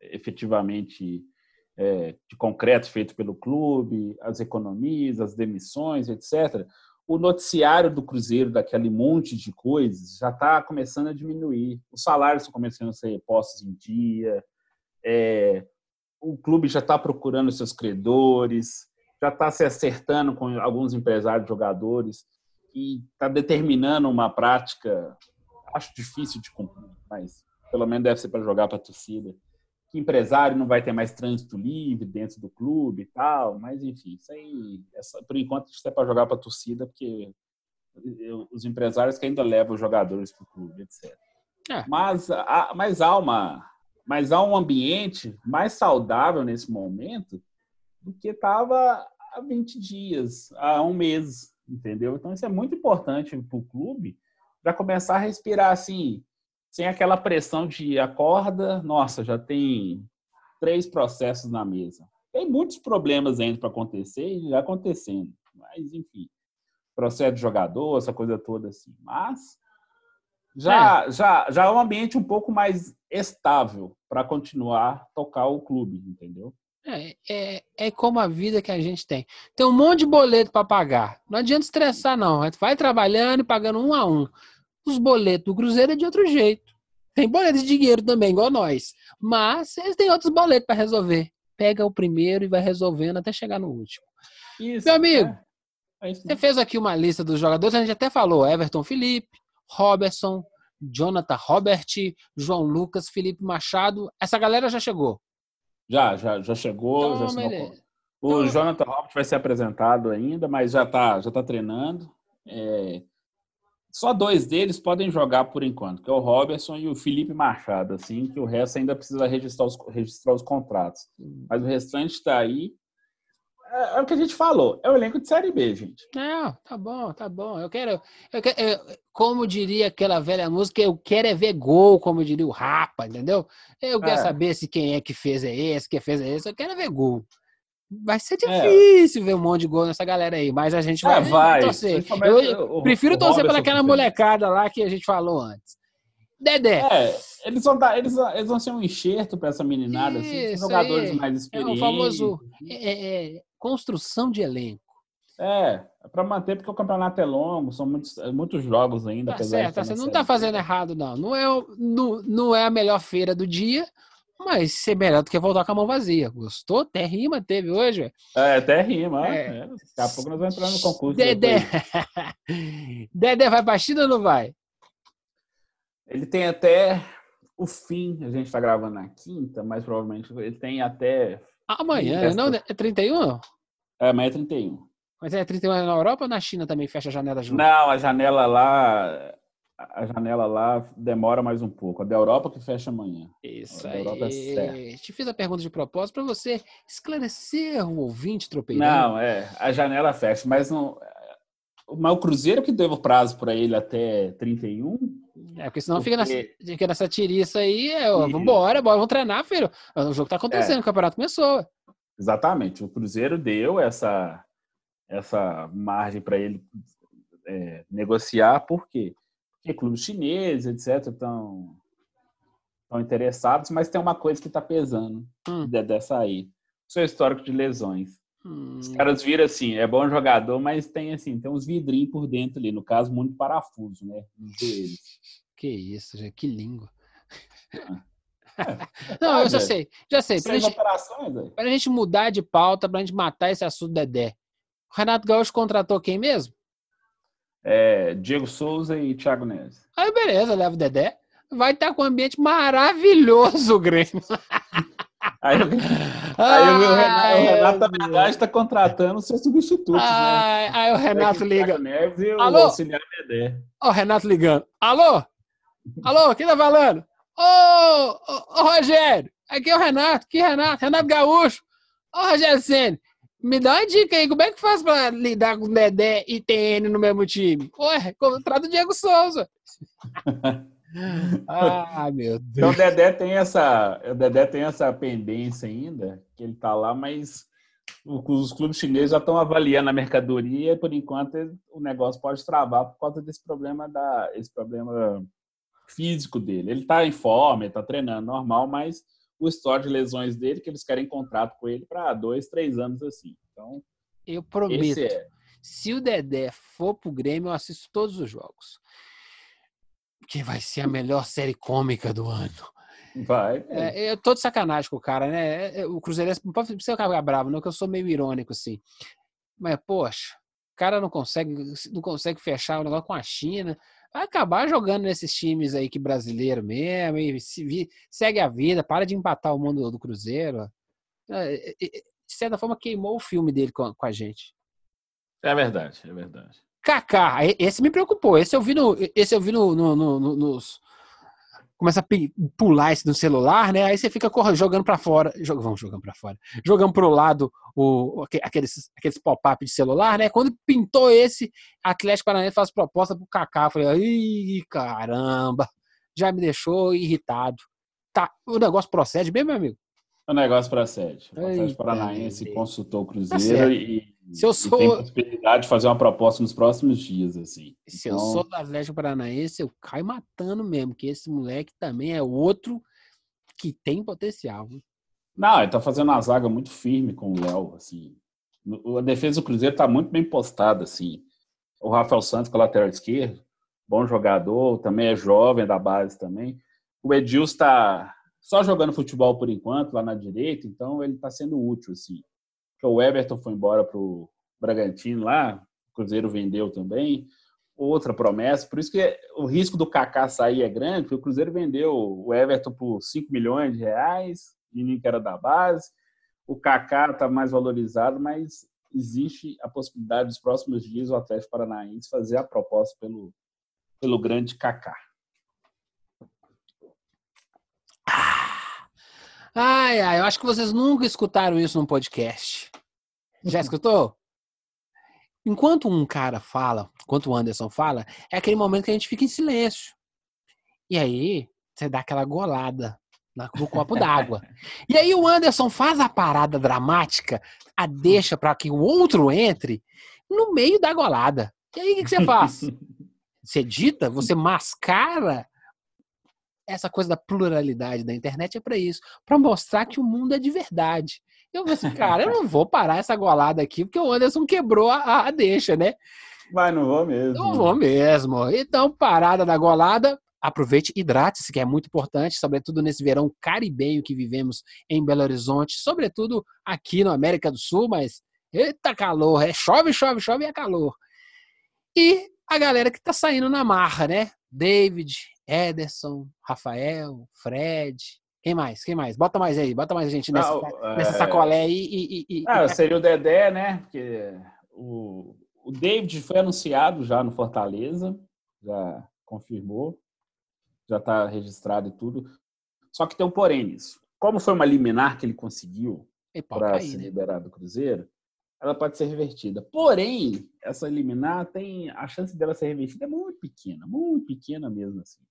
efetivamente é, de concreto feito pelo clube, as economias, as demissões, etc. O noticiário do Cruzeiro, daquele monte de coisas, já está começando a diminuir. Os salários estão começando a ser postos em dia, é, o clube já está procurando seus credores, já está se acertando com alguns empresários, jogadores, e está determinando uma prática, acho difícil de cumprir, mas pelo menos deve ser para jogar para a torcida. Que empresário não vai ter mais trânsito livre dentro do clube e tal, mas enfim, isso aí, essa, por enquanto, isso é para jogar para a torcida, porque os empresários que ainda levam os jogadores para o clube, etc. É. Mas, mas, há uma, mas há um ambiente mais saudável nesse momento do que estava há 20 dias, há um mês, entendeu? Então isso é muito importante para o clube para começar a respirar assim, sem aquela pressão de acorda, nossa, já tem três processos na mesa. Tem muitos problemas ainda para acontecer e já acontecendo, mas enfim, processo de jogador, essa coisa toda assim. Mas já, é. já, já é um ambiente um pouco mais estável para continuar tocar o clube, entendeu? É, é, é como a vida que a gente tem. Tem um monte de boleto para pagar. Não adianta estressar, não. Vai trabalhando e pagando um a um. Os boletos do Cruzeiro é de outro jeito. Tem boleto de dinheiro também, igual nós. Mas eles têm outros boletos para resolver. Pega o primeiro e vai resolvendo até chegar no último. Isso, Meu amigo, é. É você fez aqui uma lista dos jogadores, a gente até falou: Everton Felipe, Robertson, Jonathan Robert, João Lucas, Felipe Machado. Essa galera já chegou. Já, já, já chegou. Então, já o então, Jonathan Robert vai ser apresentado ainda, mas já está já tá treinando. É... Só dois deles podem jogar por enquanto, que é o Robertson e o Felipe Machado, assim, que o resto ainda precisa registrar os, registrar os contratos. Mas o restante está aí. É, é, o que a gente falou, é o elenco de Série B, gente. Não, tá bom, tá bom. Eu quero, eu quero eu, como diria aquela velha música, eu quero é ver gol, como diria o Rapa, entendeu? Eu quero é. saber se quem é que fez é esse, quem fez é esse, eu quero é ver gol. vai ser difícil é. ver um monte de gol nessa galera aí, mas a gente vai, é, vai. torcer. Eu, prefiro torcer pelaquela molecada lá que a gente falou antes. Dedé. É, eles vão, dar, eles, eles vão ser um enxerto para essa meninada, assim, jogadores aí. mais experientes. É o famoso é, é, é construção de elenco. É, é para manter, porque o campeonato é longo, são muitos, muitos jogos ainda. Tá certo, tá, você não tá fazendo errado, não. Não é, não, não é a melhor feira do dia, mas ser melhor do que voltar com a mão vazia. Gostou? Até rima teve hoje. É, até rima. É. É. Daqui a pouco nós vamos entrar no concurso. Dedé. Dedé vai pra China ou não vai? Ele tem até o fim, a gente tá gravando na quinta, mas provavelmente ele tem até. Amanhã, não? É 31? É, amanhã é 31. Mas é 31 na Europa ou na China também fecha a janela junto? Não, a janela lá a janela lá demora mais um pouco. A da Europa que fecha amanhã. Isso a aí. É Te fiz a pergunta de propósito para você esclarecer o ouvinte tropeirão. Não, é. A janela fecha, mas não. Mas o Cruzeiro que deu o prazo para ele até 31. É, porque senão porque... Fica, nessa, fica nessa tiriça aí. É, ó, vambora, bora, vamos treinar, filho. O jogo tá acontecendo, é. o campeonato começou. Exatamente. O Cruzeiro deu essa, essa margem para ele é, negociar, por quê? Porque clubes chineses, etc., estão estão interessados, mas tem uma coisa que está pesando hum. dessa aí. O seu histórico de lesões. Hum. Os caras viram assim, é bom jogador, mas tem assim, tem uns vidrinhos por dentro ali, no caso, muito parafuso, né? Nos joelhos. Que isso, já, que língua. Ah. É, Não, eu já sei, já sei. Pra gente, pra gente mudar de pauta, pra gente matar esse assunto Dedé. O Renato Gaúcho contratou quem mesmo? É, Diego Souza e Thiago Neves. Aí beleza, leva o Dedé. Vai estar com um ambiente maravilhoso o Grêmio. Aí, aí o, Renato, o Renato, na verdade, está contratando seus substitutos, ai, né? Aí o Renato liga. Neves e o Alô? auxiliar Dedé. Ó, o Renato ligando. Alô? Alô, quem tá falando? Ô, ô, ô, Rogério, aqui é o Renato. Que Renato? Renato Gaúcho. Ô, Rogério Senna, me dá uma dica aí, como é que faz pra lidar com Dedé e TN no mesmo time? Ué, contrata o Diego Souza. ah, meu Deus. Então o Dedé tem essa, o Dedé tem essa pendência ainda, que ele tá lá, mas os clubes chineses já estão avaliando a mercadoria e por enquanto o negócio pode travar por causa desse problema da esse problema físico dele. Ele está em forma, está treinando normal, mas o histórico de lesões dele, que eles querem contrato com ele para dois, três anos assim. Então, eu prometo. É... Se o Dedé for pro Grêmio, eu assisto todos os jogos. Que vai ser a melhor série cômica do ano. Vai. É, eu tô de sacanagem com o cara, né? É, é, o Cruzeirense não pode ser ficar bravo, não, que eu sou meio irônico, assim. Mas, poxa, o cara não consegue, não consegue fechar o negócio com a China vai acabar jogando nesses times aí que brasileiro mesmo, e se, segue a vida, para de empatar o mundo do Cruzeiro. É, de certa forma, queimou o filme dele com, com a gente. É verdade, é verdade. Kaká, esse me preocupou. Esse eu vi no, esse eu vi no, no, no nos, começa a pular esse no celular, né? Aí você fica jogando para fora, jog, vamos jogando para fora, jogando pro lado o, aqueles, aqueles pop-up de celular, né? Quando pintou esse, Atlético Paranaense faz proposta pro Kaká, falei, ih, caramba, já me deixou irritado. Tá, o negócio procede bem, meu amigo? O negócio procede. O Atlético Paranaense consultou o tá Cruzeiro tá e se eu sou... tem possibilidade de fazer uma proposta nos próximos dias, assim. Se então... eu sou do Atlético Paranaense, eu caio matando mesmo, que esse moleque também é outro que tem potencial. Não, ele tá fazendo uma zaga muito firme com o Léo, assim. A defesa do Cruzeiro tá muito bem postada, assim. O Rafael Santos, que é lateral esquerdo, bom jogador, também é jovem da base também. O Edilson está só jogando futebol por enquanto, lá na direita, então ele está sendo útil, assim o Everton foi embora para o Bragantino lá, o Cruzeiro vendeu também. Outra promessa, por isso que o risco do Kaká sair é grande, porque o Cruzeiro vendeu o Everton por 5 milhões de reais, menino que era da base. O Kaká está mais valorizado, mas existe a possibilidade dos próximos dias o Atlético Paranaense fazer a proposta pelo, pelo grande Kaká. Ai, ai, eu acho que vocês nunca escutaram isso num podcast. Já escutou? Enquanto um cara fala, enquanto o Anderson fala, é aquele momento que a gente fica em silêncio. E aí, você dá aquela golada no copo d'água. E aí o Anderson faz a parada dramática, a deixa para que o outro entre no meio da golada. E aí o que, que você faz? Você edita, você mascara essa coisa da pluralidade da internet é para isso, para mostrar que o mundo é de verdade. Eu falei assim, cara, eu não vou parar essa golada aqui, porque o Anderson quebrou a, a deixa, né? Mas não vou mesmo. Não vou mesmo. Então, parada da golada, aproveite, hidrate-se, que é muito importante, sobretudo nesse verão caribenho que vivemos em Belo Horizonte, sobretudo aqui na América do Sul, mas eita calor, é chove, chove, chove e é calor. E a galera que tá saindo na marra, né? David, Ederson, Rafael, Fred. Quem mais? Quem mais? Bota mais aí, bota mais gente nessa, Não, nessa é... sacolé aí. E, e, e, ah, seria o Dedé, né? Porque o, o David foi anunciado já no Fortaleza, já confirmou, já está registrado e tudo. Só que tem um porém nisso. Como foi uma liminar que ele conseguiu para se né? liberar do Cruzeiro, ela pode ser revertida. Porém, essa liminar tem a chance dela ser revertida é muito pequena, muito pequena mesmo assim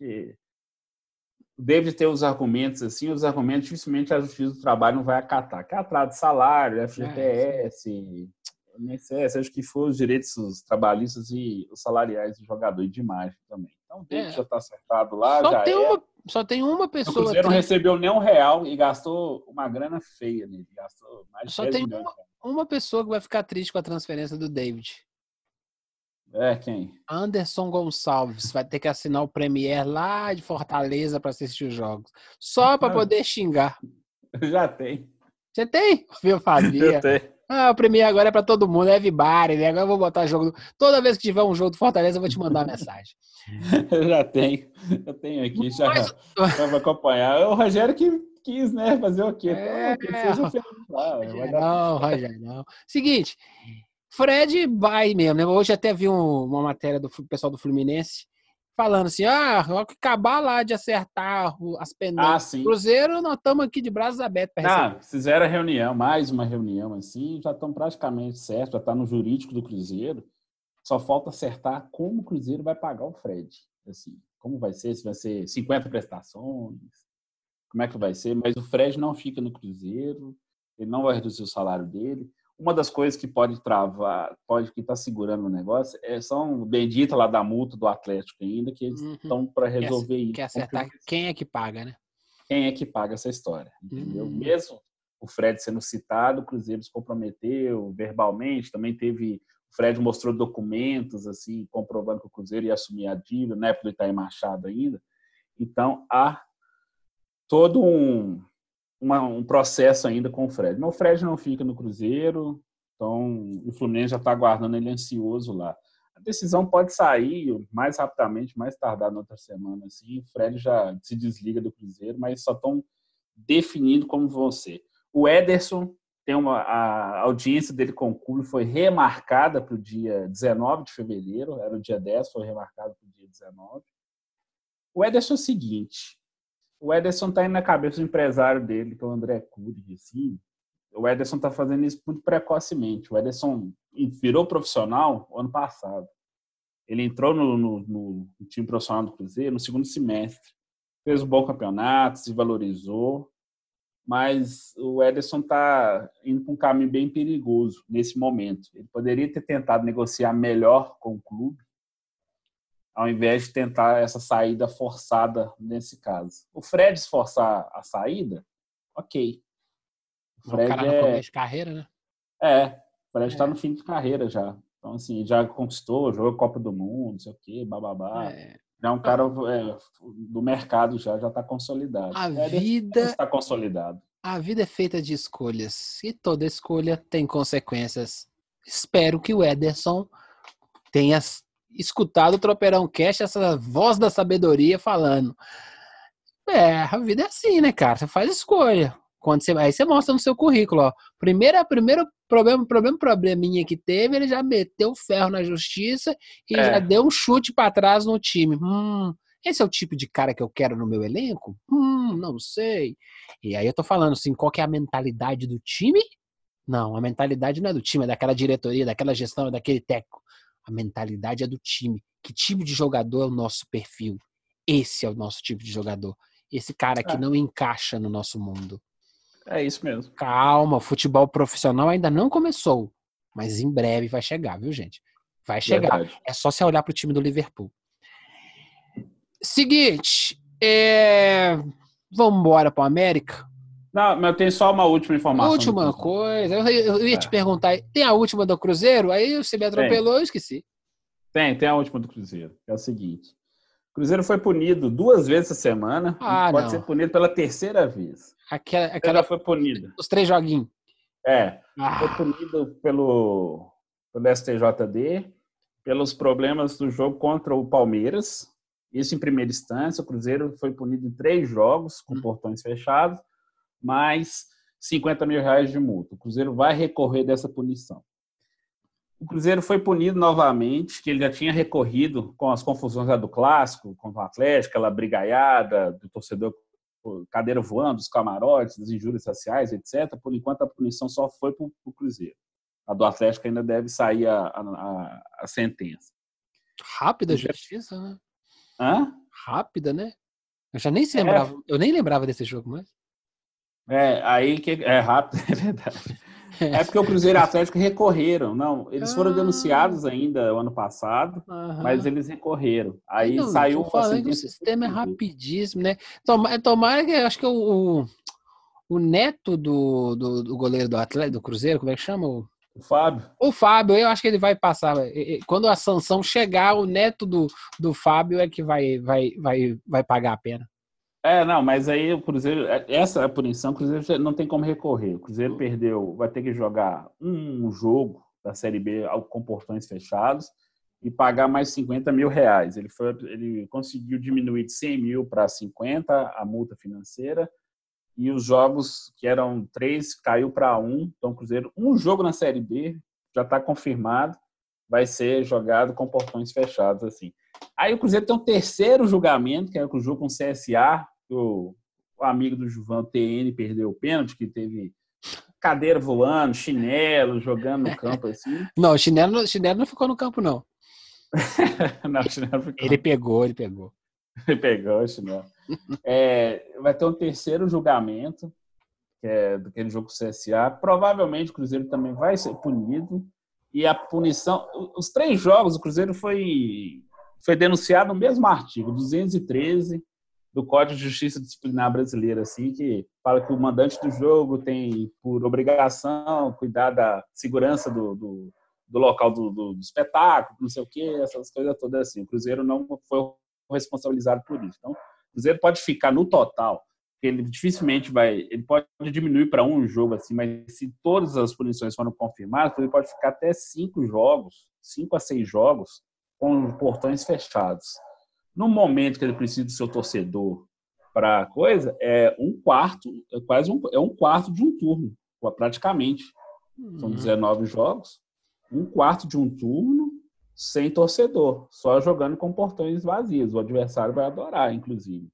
porque o David tem os argumentos assim, os argumentos dificilmente a Justiça do Trabalho não vai acatar, que é atraso de salário, FGTS, é, INSS, acho que foi os direitos trabalhistas e os salariais do jogador e de imagem também. Então o David é. já está acertado lá, só já tem é. uma Só tem uma pessoa. O Cruzeiro não recebeu nem um real e gastou uma grana feia nele. Gastou mais de Só tem uma, uma pessoa que vai ficar triste com a transferência do David. É, quem? Anderson Gonçalves vai ter que assinar o Premier lá de Fortaleza para assistir os jogos. Só para poder xingar. Já tem. Você tem? Viu, Fabia? Eu tenho. Ah, o Premier agora é para todo mundo, é everybody, né? Agora eu vou botar jogo. Toda vez que tiver um jogo do Fortaleza, eu vou te mandar uma mensagem. eu já tenho. Eu tenho aqui, já, Mas... já vou acompanhar. O Rogério que quis, né? Fazer o quê? É, então, é, não, Rogério, não. Seguinte, Fred vai mesmo, né? Hoje até vi um, uma matéria do pessoal do Fluminense falando assim: ah, que acabar lá de acertar as pendências. Ah, Cruzeiro, nós estamos aqui de braços abertos para receber. Ah, fizeram a reunião, mais uma reunião assim, já estão praticamente certos, já está no jurídico do Cruzeiro. Só falta acertar como o Cruzeiro vai pagar o Fred. Assim, como vai ser? Se vai ser 50 prestações, como é que vai ser? Mas o Fred não fica no Cruzeiro, ele não vai reduzir o salário dele uma das coisas que pode travar, pode que está segurando o negócio, é, são bendita lá da multa do Atlético ainda, que eles estão uhum. para resolver isso. Quer acertar quem é que paga, né? Quem é que paga essa história, entendeu? Uhum. Mesmo o Fred sendo citado, o Cruzeiro se comprometeu verbalmente, também teve, o Fred mostrou documentos, assim, comprovando que o Cruzeiro ia assumir a dívida, na época do Itaí Machado ainda, então há todo um, uma, um processo ainda com o Fred. Mas o Fred não fica no Cruzeiro, então o Fluminense já está aguardando ele ansioso lá. A decisão pode sair mais rapidamente, mais tardar na outra semana. Assim, o Fred já se desliga do Cruzeiro, mas só estão definindo como vão ser. O Ederson tem uma a audiência dele com o clube foi remarcada para o dia 19 de fevereiro, era o dia 10, foi remarcado para o dia 19. O Ederson é o seguinte, o Ederson tá indo na cabeça do empresário dele, que é o André Cury, assim. O Ederson tá fazendo isso muito precocemente. O Ederson virou profissional ano passado. Ele entrou no, no, no time profissional do Cruzeiro no segundo semestre. Fez um bom campeonato, se valorizou. Mas o Ederson tá indo para um caminho bem perigoso nesse momento. Ele poderia ter tentado negociar melhor com o clube, ao invés de tentar essa saída forçada nesse caso. O Fred se forçar a saída, ok. O Fred o cara é... começo de carreira, né? É, o Fred está é. no fim de carreira já. Então, assim, já conquistou, jogou Copa do Mundo, não sei o quê, bababá. É. Já é um cara é, do mercado já, já está consolidado. A vida está consolidado. A vida é feita de escolhas e toda escolha tem consequências. Espero que o Ederson tenha escutado o Tropeirão Cash, essa voz da sabedoria falando. É, a vida é assim, né, cara? Você faz escolha. Quando você, aí você mostra no seu currículo, ó. Primeiro, primeiro problema, problema, probleminha que teve, ele já meteu o ferro na justiça e é. já deu um chute para trás no time. Hum, esse é o tipo de cara que eu quero no meu elenco? Hum, não sei. E aí eu tô falando assim, qual que é a mentalidade do time? Não, a mentalidade não é do time, é daquela diretoria, daquela gestão, é daquele técnico. A mentalidade é do time. Que tipo de jogador é o nosso perfil? Esse é o nosso tipo de jogador. esse cara que É. não encaixa no nosso mundo. É isso mesmo. Calma, o futebol profissional ainda não começou, mas em breve vai chegar, viu, gente? Vai chegar. Verdade. É só você olhar para o time do Liverpool. Seguinte, é... vamos embora para o América. Não, mas eu tenho só uma última informação. Última coisa, eu, eu ia te É. perguntar, tem a última do Cruzeiro? Aí você me atropelou, eu esqueci. Tem, tem a última do Cruzeiro. É o seguinte. O Cruzeiro foi punido duas vezes essa semana. Ah, e pode não. ser punido pela terceira vez. Aquela, Ela aquela foi punido. os três joguinhos. É, foi Ah, punido pelo, pelo STJD, pelos problemas do jogo contra o Palmeiras. Isso em primeira instância. O Cruzeiro foi punido em três jogos, com Hum. portões fechados, mais 50 mil reais de multa. O Cruzeiro vai recorrer dessa punição. O Cruzeiro foi punido novamente, que ele já tinha recorrido com as confusões lá do clássico, com o Atlético, aquela brigaiada do torcedor, cadeira voando, os camarotes, das injúrias sociais, etc. Por enquanto, a punição só foi para o Cruzeiro. A do Atlético ainda deve sair a, a, a sentença. rápida a justiça, né? Hã? Rápida, né? Eu já nem se É. lembrava, eu nem lembrava desse jogo mais. É, aí que é rápido, é verdade. É porque o Cruzeiro e o Atlético recorreram. Não, eles foram Ah. denunciados ainda o ano passado, Aham. mas eles recorreram. Aí Não, saiu falando que o sistema é rapidíssimo, né? Tomara, tomara que acho que o, o, o neto do, do, do goleiro do Atlético, do Cruzeiro, como é que chama? O, O Fábio. o Fábio, eu acho que ele vai passar. E- e- Quando a sanção chegar, o neto do, do Fábio é que vai, vai, vai, vai pagar a pena. É, não, mas aí o Cruzeiro, essa é punição, o Cruzeiro não tem como recorrer. O Cruzeiro perdeu, vai ter que jogar um jogo da Série B com portões fechados e pagar mais 50 mil reais. Ele, foi, ele conseguiu diminuir de 100 mil para 50 a multa financeira e os jogos que eram três caiu para um. Então, o Cruzeiro, um jogo na Série B já está confirmado, vai ser jogado com portões fechados assim. Aí o Cruzeiro tem um terceiro julgamento, que é o jogo com o CSA, o, amigo do Juvan, TN, perdeu o pênalti, que teve cadeira voando, chinelo, jogando no campo assim. Não, o chinelo, chinelo não ficou no campo, não. Não, chinelo ficou. Ele pegou, ele pegou. Ele pegou o chinelo. É, vai ter um terceiro julgamento, é daquele jogo com o CSA. Provavelmente o Cruzeiro também vai ser punido. E a punição. Os três jogos, o Cruzeiro foi, foi denunciado no mesmo artigo, 213 do Código de Justiça Disciplinar Brasileiro, assim, que fala que o mandante do jogo tem por obrigação cuidar da segurança do, do, do local do, do, do espetáculo, não sei o quê, essas coisas todas assim. O Cruzeiro não foi responsabilizado por isso. Então, o Cruzeiro pode ficar no total, ele dificilmente vai, ele pode diminuir para um jogo assim, mas se todas as punições foram confirmadas, ele pode ficar até cinco jogos, cinco a seis jogos com portões fechados. No momento que ele precisa do seu torcedor para coisa, é um quarto, é quase um, é um quarto de um turno, praticamente. São Uhum. 19 jogos, um quarto de um turno sem torcedor, só jogando com portões vazios. O adversário vai adorar, inclusive.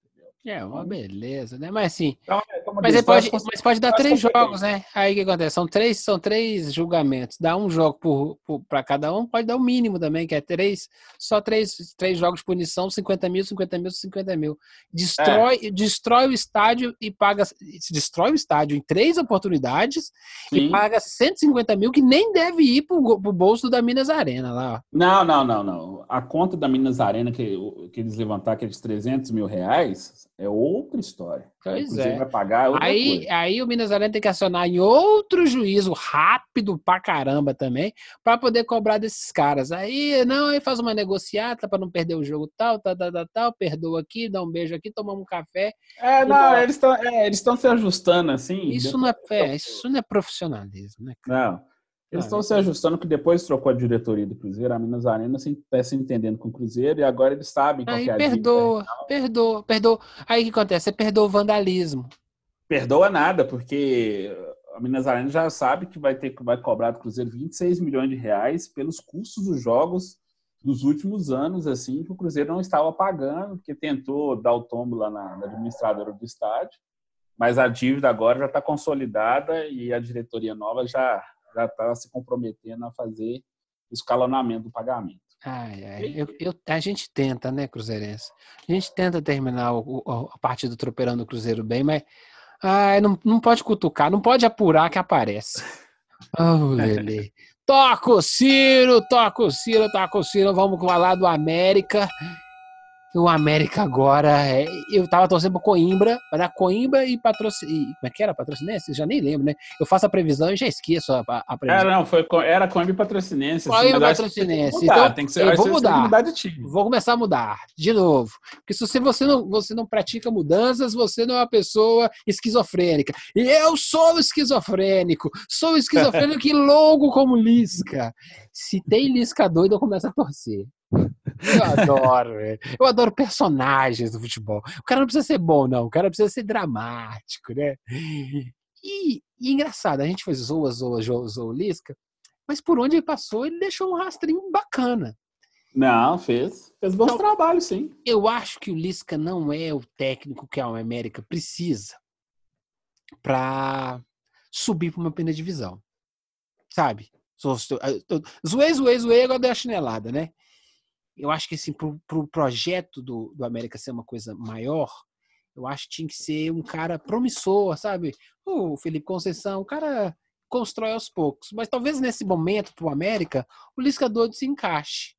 É, uma beleza, né? Mas assim, Então, é Mas, ele pode, faz- mas pode dar três jogos, né? Aí o que acontece? São três, são três julgamentos. Dá um jogo para cada um, pode dar o mínimo também, que é três, só três, três jogos de punição, 50 mil, 50 mil, 50 mil. Destrói, É. destrói o estádio e paga. Destrói o estádio em três oportunidades e Sim. paga 150 mil, que nem deve ir pro, pro bolso da Minas Arena lá. ó. Não, não, não, não. A conta da Minas Arena que, que eles levantaram aqueles 300 mil reais é outra história. Pois é. vai pagar outra Aí, coisa. aí o Minas Arena tem que acionar em outro juízo rápido pra caramba também, para poder cobrar desses caras. Aí, não, aí faz uma negociata para não perder o jogo tal, tal, tal, tal, tal, perdoa aqui, dá um beijo aqui, tomamos um café. É, não, eles estão é, eles estão se ajustando assim. Isso não é, é, isso não é profissionalismo, né? cara? Não. Eles Ah, estão se ajustando que depois trocou a diretoria do Cruzeiro, a Minas Arena está se entendendo com o Cruzeiro e agora eles sabem qual Aí que é a dívida. perdoa, perdoa, perdoa. Aí o que acontece? Você perdoa o vandalismo. Perdoa nada, porque a Minas Arena já sabe que vai ter que vai cobrar do Cruzeiro 26 milhões de reais pelos custos dos jogos dos últimos anos, assim, que o Cruzeiro não estava pagando, porque tentou dar o tombo lá na, na administradora do estádio, mas a dívida agora já está consolidada e a diretoria nova já já está se comprometendo a fazer o escalonamento do pagamento. Ai, ai. Eu, eu, a gente tenta, né, Cruzeirense? A gente tenta terminar o, o, a parte do tropeirão do Cruzeiro bem, mas ai, não, não pode cutucar, não pode apurar que aparece. Oh, Lele. Toca o Ciro, toca o Ciro, toca o Ciro. Vamos falar do América o América agora. É, eu tava torcendo pro Coimbra, para dar Coimbra e patrocínio. Como é que era patrocinense? Já nem lembro, né? Eu faço a previsão e já esqueço a, a previsão. Era, não, foi, era Coimbra e patrocinense. Coimbra assim, patrocinense. Tem então, tem que ser, eu vou mudar. mudar de time. Vou começar a mudar, de novo. Porque se você não, você não pratica mudanças, você não é uma pessoa esquizofrênica. E eu sou esquizofrênico. Sou esquizofrênico e louco como Lisca. Se tem Lisca doido, eu começo a torcer. Eu adoro, eu adoro personagens do futebol. O cara não precisa ser bom, não. O cara precisa ser dramático, né? E, e engraçado, a gente fez zoa, zoa, zoa, zoa Lisca, mas por onde ele passou, ele deixou um rastrinho bacana. Não, fez. Fez bons então, trabalhos, sim. Eu acho que o Lisca não é o técnico que a América precisa para subir para uma primeira divisão. Sabe? Zoei, zoei, zoei, agora dei a chinelada, né? Eu acho que assim, para o pro projeto do, do América ser uma coisa maior, eu acho que tinha que ser um cara promissor, sabe? O Felipe Conceição, o cara constrói aos poucos. Mas talvez nesse momento, para o América, o Lisca doido se encaixe.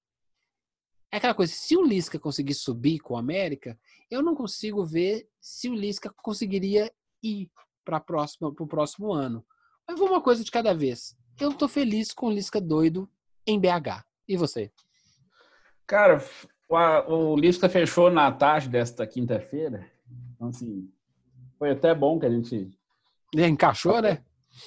É aquela coisa, se o Lisca conseguir subir com o América, eu não consigo ver se o Lisca conseguiria ir para o próximo ano. Mas vou uma coisa de cada vez. Eu estou feliz com o Lisca doido em BH. E você? Cara, o, o Lisca fechou na tarde desta quinta-feira. Então, assim, foi até bom que a gente. Encaixou, né?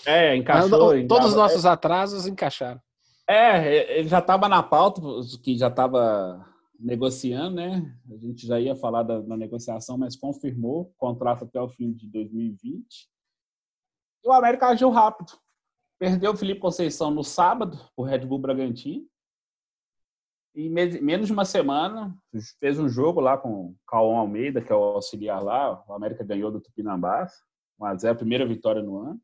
É, encaixou. Todos os nossos atrasos encaixaram. É, ele já estava na pauta, que já estava negociando, né? A gente já ia falar da, da, negociação, mas confirmou contrato até o fim de 2020. E o América agiu rápido. Perdeu o Felipe Conceição no sábado, o Red Bull Bragantino. E menos de uma semana, fez um jogo lá com o Cauã Almeida, que é o auxiliar lá. O América ganhou do Tupinambás, 1x0, primeira vitória no ano.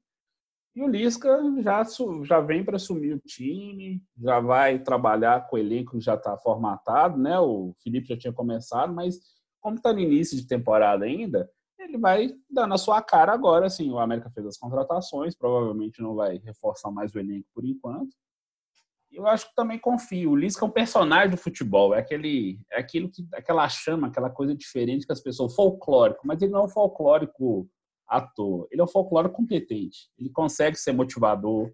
E o Lisca já, já vem para assumir o time, já vai trabalhar com o elenco que já está formatado, né? O Felipe já tinha começado, mas como está no início de temporada ainda, ele vai dando a sua cara agora. Assim, o América fez as contratações, provavelmente não vai reforçar mais o elenco por enquanto eu acho que também confio. O Lisca é um personagem do futebol, é aquele, é aquilo que, aquela chama, aquela coisa diferente que as pessoas, folclórico, mas ele não é um folclórico à toa. Ele é um folclórico competente. Ele consegue ser motivador,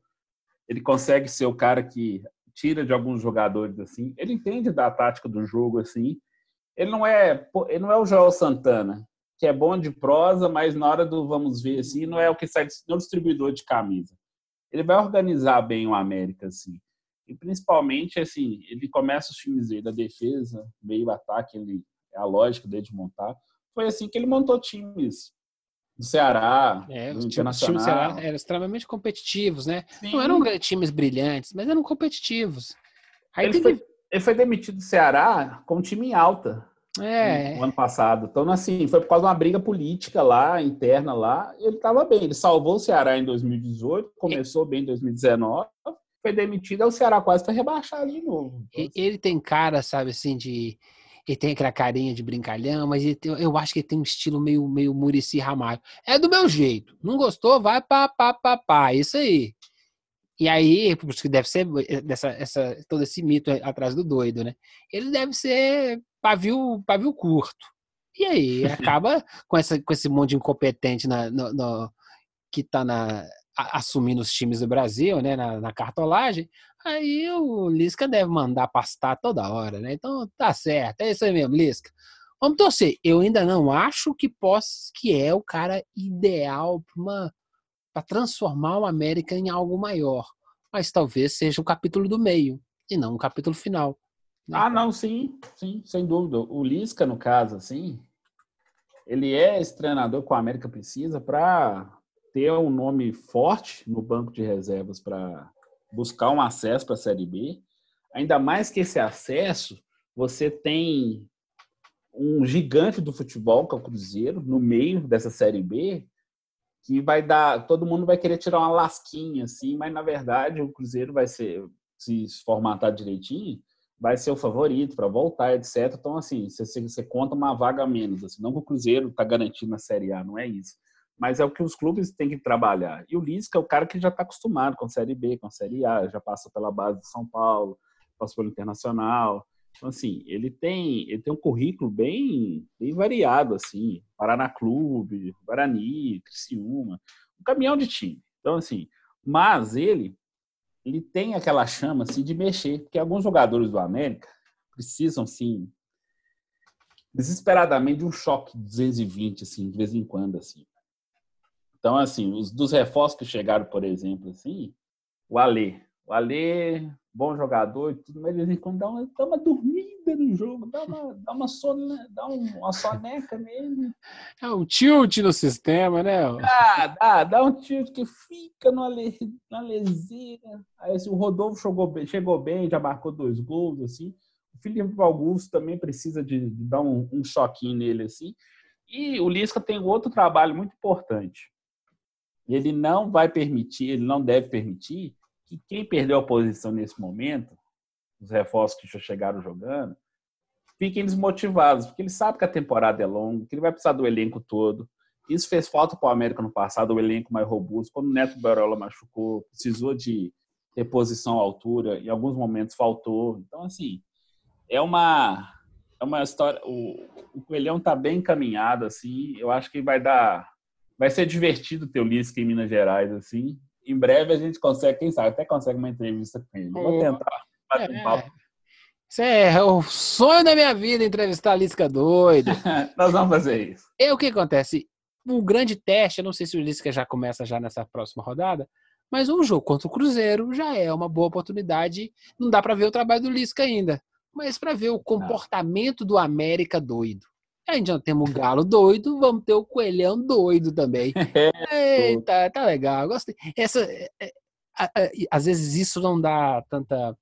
ele consegue ser o cara que tira de alguns jogadores assim. Ele entende da tática do jogo assim. Ele não é, ele não é o Joel Santana, que é bom de prosa, mas na hora do vamos ver assim, não é o que sai no distribuidor de camisa. Ele vai organizar bem o América assim. E principalmente, assim, ele começa os filmes da defesa, meio ataque, ele é a lógica dele de montar. Foi assim que ele montou times do Ceará, é, do Internacional. Os times do Ceará eram extremamente competitivos, né? Sim. Não eram times brilhantes, mas eram competitivos. Aí ele, foi, ele foi demitido do Ceará com um time em alta. É. No ano passado. Então, assim, foi por causa de uma briga política lá, interna lá. Ele estava bem. Ele salvou o Ceará em 2018, começou é. bem em 2019 foi demitido, o Ceará quase foi rebaixado de novo. Ele tem cara, sabe, assim, de. Ele tem aquela carinha de brincalhão, mas tem, eu acho que ele tem um estilo meio, meio Murici Ramalho. É do meu jeito. Não gostou? Vai pá, pá, pá, pá. Isso aí. E aí, por isso que deve ser eh, dessa, essa, todo esse mito atrás do doido, né? Ele deve ser pavio, pavio curto. E aí, acaba com, essa, com esse monte de incompetente na, no, no, que tá na, assumindo os times do Brasil, né, na, na, cartolagem, aí o Lisca deve mandar pastar toda hora, né? Então tá certo, é isso aí mesmo, Lisca. Vamos torcer. Eu ainda não acho que possa, que é o cara ideal para transformar o América em algo maior, mas talvez seja o capítulo do meio e não o capítulo final. Né? Ah, não, sim, sim, sem dúvida. O Lisca, no caso, assim, ele é esse treinador que o América precisa para ter um nome forte no banco de reservas para buscar um acesso para a Série B. Ainda mais que esse acesso, você tem um gigante do futebol, que é o Cruzeiro, no meio dessa Série B, que vai dar. Todo mundo vai querer tirar uma lasquinha, assim, mas na verdade o Cruzeiro vai ser, se formatar direitinho, vai ser o favorito para voltar, etc. Então, assim, você, você, conta uma vaga a menos. Assim, não que o Cruzeiro está garantido na Série A, não é isso. Mas é o que os clubes têm que trabalhar. E o Lisca é o cara que já está acostumado com a Série B, com a Série A, já passou pela base de São Paulo, passou pelo Internacional. Então, assim, ele tem, ele tem um currículo bem, bem variado, assim. Paraná Clube, Guarani, Criciúma, um caminhão de time. Então, assim, mas ele ele tem aquela chama assim, de mexer, porque alguns jogadores do América precisam, sim, desesperadamente de um choque 220, assim, de vez em quando, assim. Então, assim, os dos reforços que chegaram, por exemplo, assim, o Alê. O Alê, bom jogador e tudo, mas de vez em quando dá uma, dá uma dormida no jogo, dá uma, dá uma, sone, dá uma soneca nele. É um tilt no sistema, né? Dá, dá, dá um tilt que fica na, le, na leseira. Aí assim, o Rodolfo chegou bem, chegou bem, já marcou dois gols, assim. O Felipe Augusto também precisa de, de dar um, um choquinho nele, assim. E o Lisca tem outro trabalho muito importante. Ele não vai permitir, ele não deve permitir que quem perdeu a posição nesse momento, os reforços que já chegaram jogando, fiquem desmotivados, porque ele sabe que a temporada é longa, que ele vai precisar do elenco todo. Isso fez falta para o América no passado, o elenco mais robusto. Quando o Neto Barola machucou, precisou de reposição à altura, em alguns momentos faltou. Então, assim, é uma é uma história. O, o Coelhão está bem encaminhado, assim. Eu acho que vai dar. Vai ser divertido ter o Lisca em Minas Gerais, assim em breve a gente consegue, quem sabe, até consegue uma entrevista com ele. Vou tentar bater um papo. Isso é o sonho da minha vida, entrevistar a Lisca doido. Nós vamos fazer isso. E o que acontece? Um grande teste, eu não sei se o Lisca já começa já nessa próxima rodada, mas um jogo contra o Cruzeiro já é uma boa oportunidade. Não dá para ver o trabalho do Lisca ainda, mas para ver o comportamento do América doido. A gente já temos o galo doido, vamos ter o coelhão doido também. Eita, tá legal, gostei. Essa, é, é, às vezes isso não dá tanta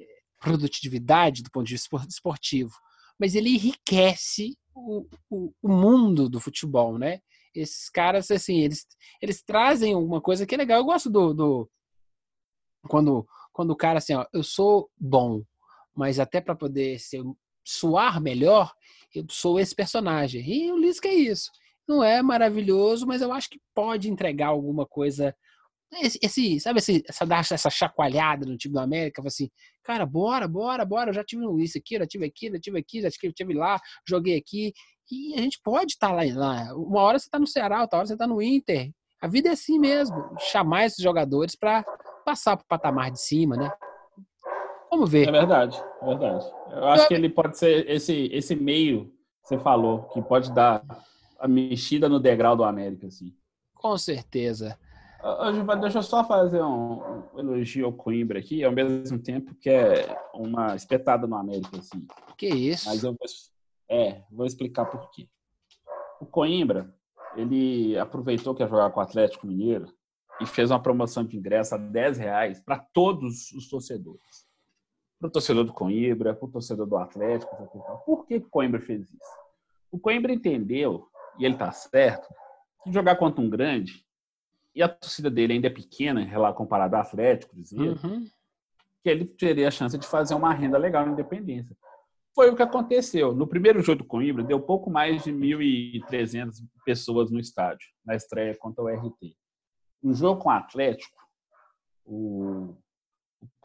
é, produtividade do ponto de vista esportivo, mas ele enriquece o, o, o mundo do futebol, né? Esses caras, assim, eles, eles trazem alguma coisa que é legal. Eu gosto do, do quando, quando o cara, assim, ó, eu sou bom, mas até para poder ser, suar melhor, eu sou esse personagem. E o Lisca é isso. Não é maravilhoso, mas eu acho que pode entregar alguma coisa. Esse, esse sabe, esse, essa, essa chacoalhada no time do América, assim, cara, bora, bora, bora, eu já tive isso aqui, já tive aqui, já tive aqui, já tive lá, joguei aqui. E a gente pode estar tá lá, lá. Uma hora você está no Ceará, outra hora você está no Inter. A vida é assim mesmo. Chamar esses jogadores para passar para o patamar de cima, né? Vamos ver. É verdade, é verdade. Eu acho que ele pode ser esse, esse meio que você falou, que pode dar a mexida no degrau do América, assim. Com certeza. Deixa eu só fazer um, um, elogio ao Coimbra aqui, ao mesmo tempo que é uma espetada no América, assim. Que isso? Mas eu vou, é, vou explicar por quê. O Coimbra, ele aproveitou que ia jogar com o Atlético Mineiro e fez uma promoção de ingresso a 10 reais para todos os torcedores para o torcedor do Coimbra, para o torcedor do Atlético. Por que o Coimbra fez isso? O Coimbra entendeu, e ele está certo, que jogar contra um grande, e a torcida dele ainda é pequena, comparado ao Atlético, Cruzeiro, uhum. que ele teria a chance de fazer uma renda legal na Independência. Foi o que aconteceu. No primeiro jogo do Coimbra, deu pouco mais de 1.300 pessoas no estádio, na estreia contra o RT. No jogo com o Atlético, o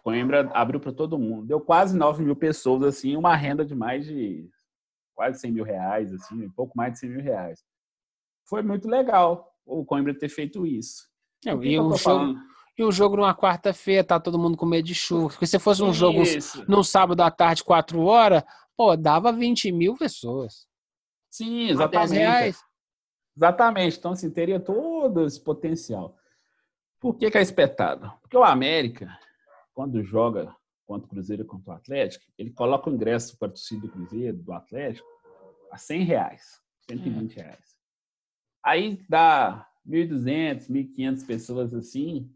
Coimbra abriu para todo mundo. Deu quase 9 mil pessoas, assim, uma renda de mais de quase 100 mil reais, assim, um pouco mais de 100 mil reais. Foi muito legal o Coimbra ter feito isso. Não, e, um jogo, e um jogo numa quarta-feira, tá todo mundo com medo de chuva. Porque se fosse um isso. jogo num sábado à tarde, 4 horas, pô, dava 20 mil pessoas. Sim, exatamente. Exatamente. Então, assim, teria todo esse potencial. Por que, que é espetado? Porque o América, quando joga contra o Cruzeiro e contra o Atlético, ele coloca o ingresso para a torcida do Cruzeiro, do Atlético, a 100 reais, 120 reais. Aí dá 1.200, 1.500 pessoas assim,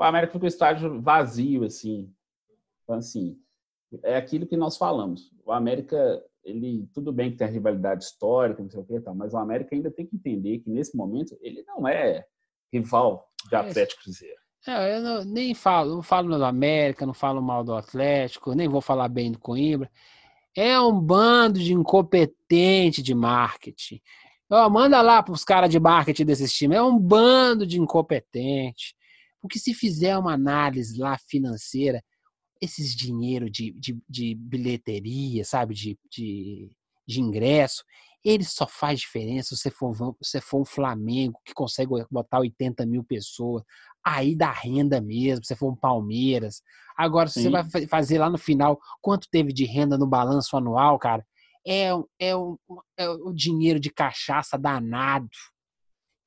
o América fica o estádio vazio, assim. Então, assim, é aquilo que nós falamos. O América, ele, tudo bem que tem a rivalidade histórica, não sei o que, tal, mas o América ainda tem que entender que, nesse momento, ele não é rival de é Atlético Cruzeiro. É, eu não, nem falo, não falo do América, não falo mal do Atlético, nem vou falar bem do Coimbra. É um bando de incompetente de marketing. Oh, manda lá para os caras de marketing desses times. É um bando de incompetente. Porque se fizer uma análise lá financeira, esses dinheiro de, de, de bilheteria, sabe, de, de, de ingresso, ele só faz diferença se você for, se for um Flamengo que consegue botar 80 mil pessoas, aí dá renda mesmo, se for um Palmeiras. Agora, se você vai fazer lá no final quanto teve de renda no balanço anual, cara, é, é, um, é o dinheiro de cachaça danado.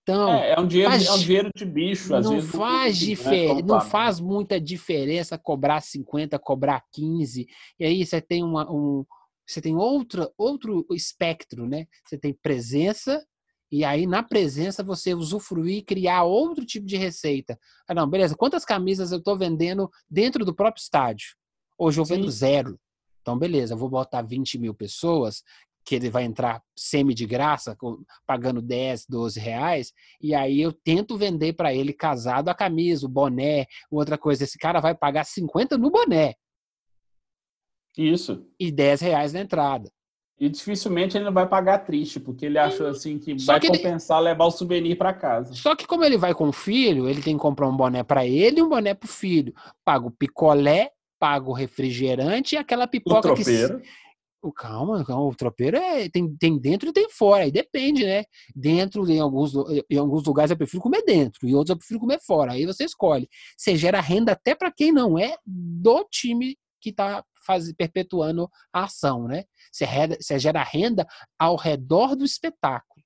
Então, é, é, um dinheiro, faz, é um dinheiro de bicho. Às não, vezes, faz né, difer... não faz muita diferença cobrar 50, cobrar 15. E aí você tem uma, um, você tem outra, outro espectro, né? Você tem presença, e aí na presença você usufruir e criar outro tipo de receita. Ah, não, beleza. Quantas camisas eu estou vendendo dentro do próprio estádio? Hoje eu vendo Sim. zero. Então, beleza, eu vou botar 20 mil pessoas, que ele vai entrar semi de graça, pagando 10, 12 reais, e aí eu tento vender para ele casado a camisa, o boné, outra coisa. Esse cara vai pagar 50 no boné. Isso. E 10 reais na entrada. E dificilmente ele não vai pagar triste, porque ele achou assim que Só vai que compensar ele... levar o souvenir para casa. Só que como ele vai com o filho, ele tem que comprar um boné para ele e um boné para o filho. Paga o picolé, paga o refrigerante e aquela pipoca o tropeiro. que o calma, calma, o tropeiro é, tem, tem dentro e tem fora, aí depende, né? Dentro, em alguns, em alguns lugares eu prefiro comer dentro, e outros eu prefiro comer fora, aí você escolhe. Você gera renda até para quem não é do time que está perpetuando a ação, né? Você, você gera renda ao redor do espetáculo.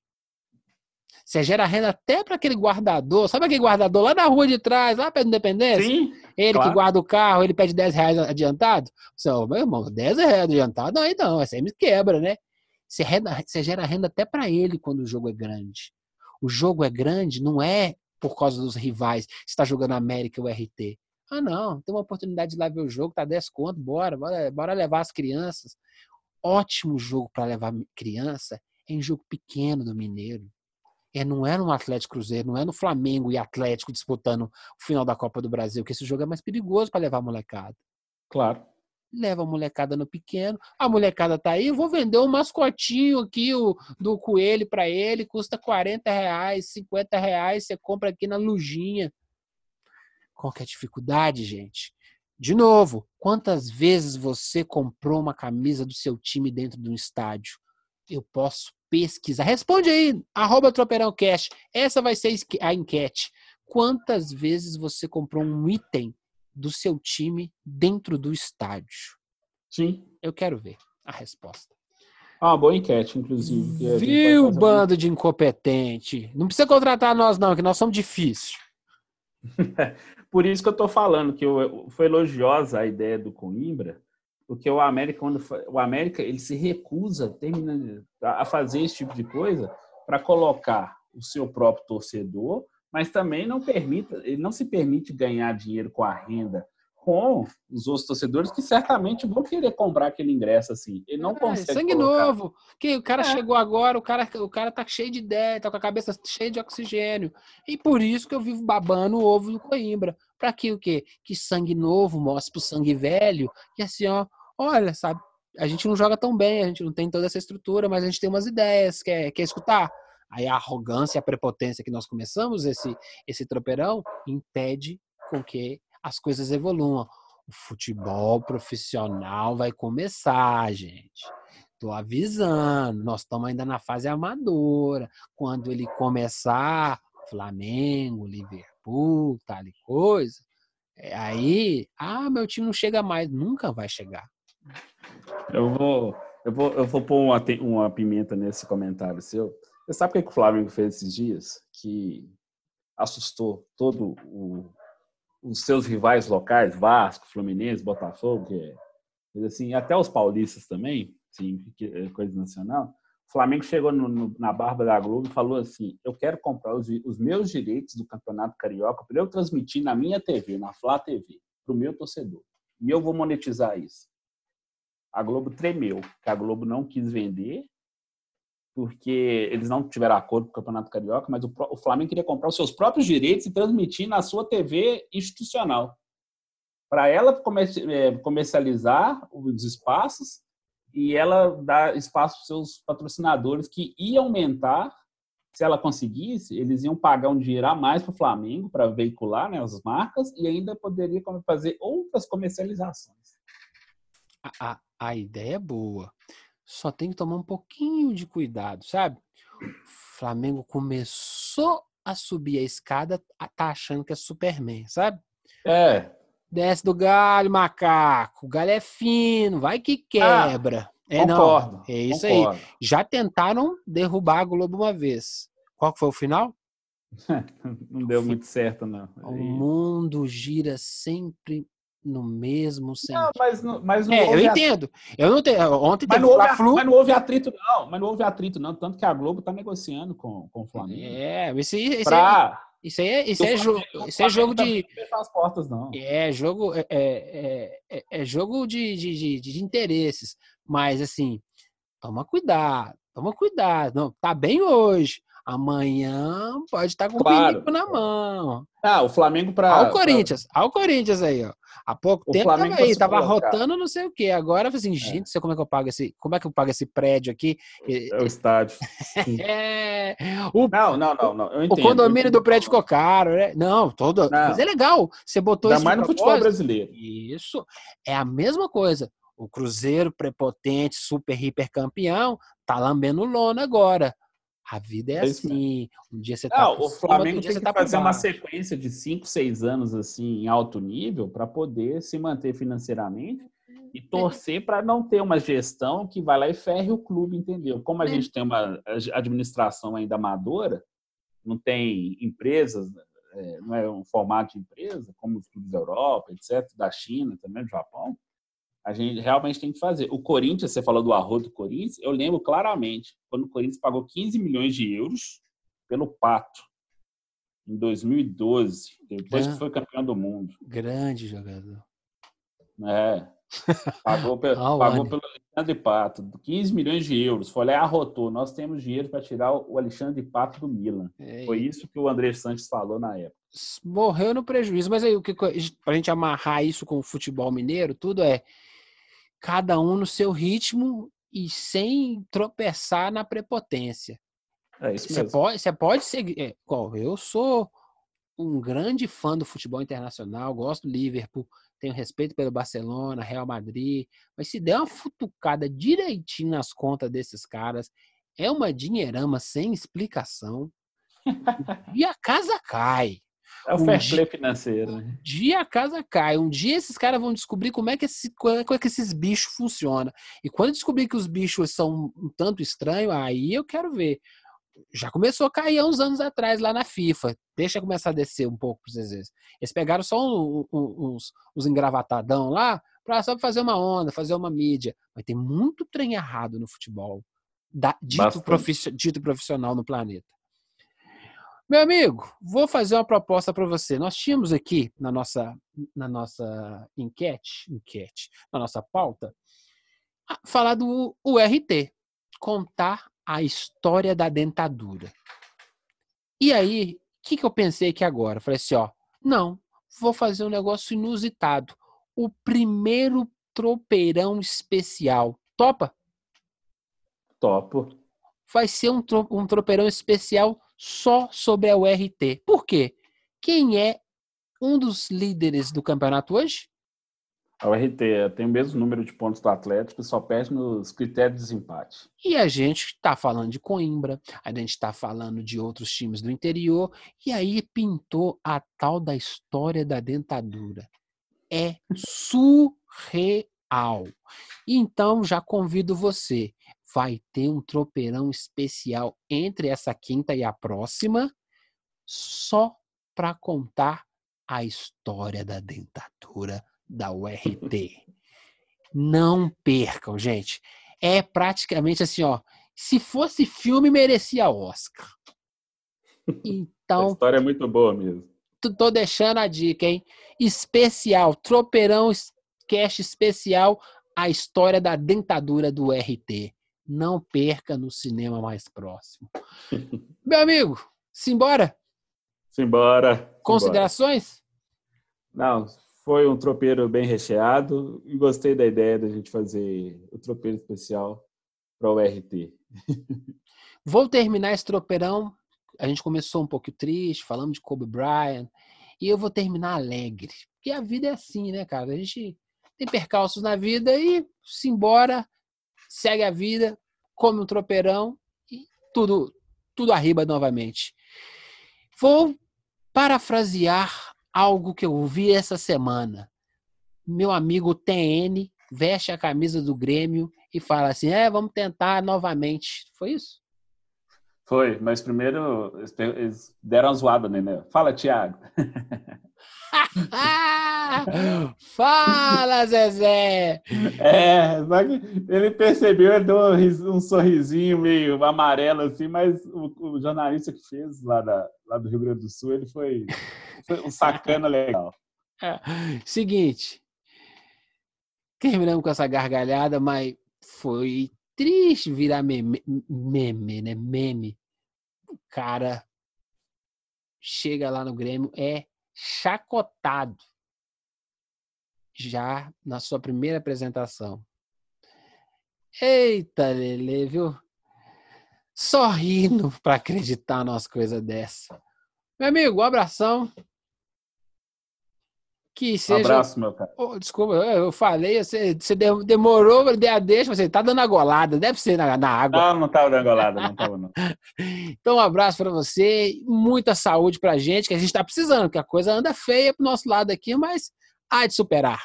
Você gera renda até para aquele guardador. Sabe aquele guardador lá na rua de trás, lá perto da Independência? Sim. Ele claro. que guarda o carro, ele pede 10 reais adiantado? Você, meu irmão, 10 reais adiantado? Não, aí não, aí me quebra, né? Você, renda, você gera renda até para ele quando o jogo é grande. O jogo é grande, não é por causa dos rivais. Você está jogando América ou RT. Ah, não, tem uma oportunidade de lá ver o jogo, tá 10 conto, bora, bora, bora levar as crianças. Ótimo jogo para levar criança é em jogo pequeno do Mineiro. É, não é no Atlético Cruzeiro, não é no Flamengo e Atlético disputando o final da Copa do Brasil, que esse jogo é mais perigoso para levar a molecada. Claro. Leva a molecada no pequeno. A molecada tá aí, eu vou vender um mascotinho aqui o, do coelho para ele, custa 40 reais, 50 reais, você compra aqui na lojinha. Qual que é a dificuldade, gente? De novo, quantas vezes você comprou uma camisa do seu time dentro de um estádio? Eu posso pesquisa. Responde aí, arroba TropeirãoCast. Essa vai ser a enquete. Quantas vezes você comprou um item do seu time dentro do estádio? Sim. Eu quero ver a resposta. Ah, boa enquete, inclusive. Viu, bando de incompetente? Não precisa contratar nós, não, que nós somos difíceis. Por isso que eu estou falando que eu, foi elogiosa a ideia do Coimbra, porque o América, quando o América ele se recusa termina, a fazer esse tipo de coisa para colocar o seu próprio torcedor, mas também não permita, ele não se permite ganhar dinheiro com a renda com os outros torcedores que certamente vão querer comprar aquele ingresso assim. Ele não é, consegue. Sangue colocar... novo. Que o cara é. chegou agora, o cara, o cara tá cheio de ideia, tá com a cabeça cheia de oxigênio. E por isso que eu vivo babando o ovo do Coimbra. Para que o quê? Que sangue novo mostre pro sangue velho que assim, ó, olha, sabe, a gente não joga tão bem, a gente não tem toda essa estrutura, mas a gente tem umas ideias, quer, quer escutar? Aí a arrogância, a prepotência que nós começamos esse, esse tropeirão impede com que as coisas evoluam. O futebol profissional vai começar, gente. Tô avisando, nós estamos ainda na fase amadora. Quando ele começar, Flamengo, Liverpool, tal e coisa, é, aí, ah, meu time não chega mais. Nunca vai chegar. Eu vou, eu vou, eu vou pôr uma, uma pimenta nesse comentário seu. Você sabe o que o Flamengo fez esses dias? Que assustou todo o, os seus rivais locais, Vasco, Fluminense, Botafogo, que é, assim, até os paulistas também, sim, é coisa nacional. O Flamengo chegou no, no, na barba da Globo e falou assim: Eu quero comprar os, os meus direitos do Campeonato Carioca para eu transmitir na minha TV, na Flá TV, para o meu torcedor. E eu vou monetizar isso a Globo tremeu, que a Globo não quis vender, porque eles não tiveram acordo com o Campeonato Carioca, mas o, o Flamengo queria comprar os seus próprios direitos e transmitir na sua TV institucional. Para ela é, comercializar os espaços e ela dar espaço para seus patrocinadores, que ia aumentar se ela conseguisse, eles iam pagar um dinheiro a mais para o Flamengo para veicular né, as marcas e ainda poderia fazer outras comercializações. A, a, a ideia é boa, só tem que tomar um pouquinho de cuidado, sabe? O Flamengo começou a subir a escada, tá achando que é Superman, sabe? É. Desce do galho, macaco. O galho é fino, vai que ah, quebra. Ah. É, concordo, não. É isso concordo. aí. Já tentaram derrubar a Globo uma vez. Qual foi o final? não deu muito certo, não. O mundo gira sempre no mesmo sentido. Não, mas, mas não é, eu entendo. Eu não tenho. Ontem mas não, houve, Flu... mas não houve atrito, não. Mas não houve atrito, não. Tanto que a Globo está negociando com, com o Flamengo. É, isso, isso, pra... isso aí, isso é, jogo, isso é jogo de. as portas, não. É jogo, é, é, é, é jogo de, de, de, de interesses. Mas assim, toma cuidado, toma cuidado. Não, tá bem hoje. Amanhã pode estar tá com claro. o na mão. Ah, o Flamengo para. Ao Corinthians, pra... ao Corinthians aí, ó. Há pouco o tempo Flamengo tava aí, tava rotando não sei o quê. Agora, assim, é. gente, sei como é que eu pago esse. Como é que eu pago esse prédio aqui? É o estádio. é. O, não, não, não, não. Entendo, o condomínio do prédio ficou caro, né? Não, todo. Não. Mas é legal. Você botou Ainda isso. mais no futebol brasileiro. Isso. É a mesma coisa. O Cruzeiro prepotente, super hiper campeão, tá lambendo lona agora. A vida é, é assim. Um dia você tá. Não, o Flamengo tem que tá fazer uma sequência de 5, 6 anos assim em alto nível para poder se manter financeiramente e torcer para não ter uma gestão que vai lá e ferre o clube, entendeu? Como a é. gente tem uma administração ainda amadora, não tem empresas, é, não é um formato de empresa, como os clubes da Europa, etc., da China, também do Japão, a gente realmente tem que fazer. O Corinthians, você falou do arroz do Corinthians, eu lembro claramente, quando o Corinthians pagou 15 milhões de euros pelo Pato, em 2012, depois que foi campeão do mundo. Grande jogador. É. Pagou, pe pagou pelo Alexandre Pato, 15 milhões de euros. Foi lá e arrotou. Nós temos dinheiro para tirar o Alexandre Pato do Milan. É, foi isso que o André Santos falou na época. Morreu no prejuízo. Mas aí, o que para a gente amarrar isso com o futebol mineiro, tudo é cada um no seu ritmo e sem tropeçar na prepotência. É isso mesmo. Você pode, você pode seguir. É, eu sou um grande fã do futebol internacional, gosto do Liverpool, tenho respeito pelo Barcelona, Real Madrid, mas se der uma futucada direitinho nas contas desses caras, é uma dinheirama sem explicação. e a casa cai. É o um fair play financeiro. Né? Um dia a casa cai. Um dia esses caras vão descobrir como é que, esse, como é que esses bichos funcionam. E quando descobrir que os bichos são um tanto estranhos, aí eu quero ver. Já começou a cair há uns anos atrás lá na FIFA. Deixa começar a descer um pouco para vocês verem. Eles pegaram só um, uns, uns engravatadão lá para só fazer uma onda, fazer uma mídia. Mas tem muito trem errado no futebol. Da, dito, profiss, dito profissional no planeta. Meu amigo, vou fazer uma proposta para você. Nós tínhamos aqui na nossa, na nossa enquete, enquete, na nossa pauta, falar do URT, contar a história da dentadura. E aí, o que, que eu pensei aqui agora? Falei assim, ó, não, vou fazer um negócio inusitado. O primeiro tropeirão especial. Topa? Topo. Vai ser um, tro um tropeirão especial só sobre a URT. Por quê? Quem é um dos líderes do campeonato hoje? A URT tem o mesmo número de pontos do Atlético, só perde nos critérios de desempate. E a gente está falando de Coimbra, a gente está falando de outros times do interior, e aí pintou a tal da história da dentadura. É surreal. Então já convido você vai ter um tropeirão especial entre essa quinta e a próxima, só para contar a história da dentadura da URT. Não percam, gente. É praticamente assim, ó. Se fosse filme, merecia Oscar. Então. a história é muito boa mesmo. Tô deixando a dica, hein? Especial, tropeirão, cast especial, a história da dentadura do RT não perca no cinema mais próximo. Meu amigo, simbora? Simbora. Considerações? Não, foi um tropeiro bem recheado e gostei da ideia da gente fazer o tropeiro especial para o RT. Vou terminar esse tropeirão. A gente começou um pouco triste, falamos de Kobe Bryant, e eu vou terminar alegre. Porque a vida é assim, né, cara? A gente tem percalços na vida e se embora, segue a vida, come um tropeirão e tudo, tudo arriba novamente. Vou parafrasear algo que eu ouvi essa semana. Meu amigo TN veste a camisa do Grêmio e fala assim: é, vamos tentar novamente. Foi isso? Foi, mas primeiro eles deram uma zoada, né? Fala, Thiago. Fala, Zezé! É, só que ele percebeu, ele deu um sorrisinho meio amarelo assim, mas o, o jornalista que fez lá, da, lá do Rio Grande do Sul, ele foi, foi um sacana legal. É, seguinte, terminamos com essa gargalhada, mas foi triste virar meme, meme, né? Meme. O cara chega lá no Grêmio, é chacotado já na sua primeira apresentação. Eita, Lele, viu? Só rindo para acreditar numa coisa dessa. Meu amigo, um abração. Que seja... Um abraço, meu cara. Oh, desculpa, eu falei, você, você demorou, dei a deixa, você tá dando a golada, deve ser na, na água. Não, não tava dando golada, não tava não. então, um abraço para você, muita saúde pra gente, que a gente tá precisando, que a coisa anda feia pro nosso lado aqui, mas há de superar.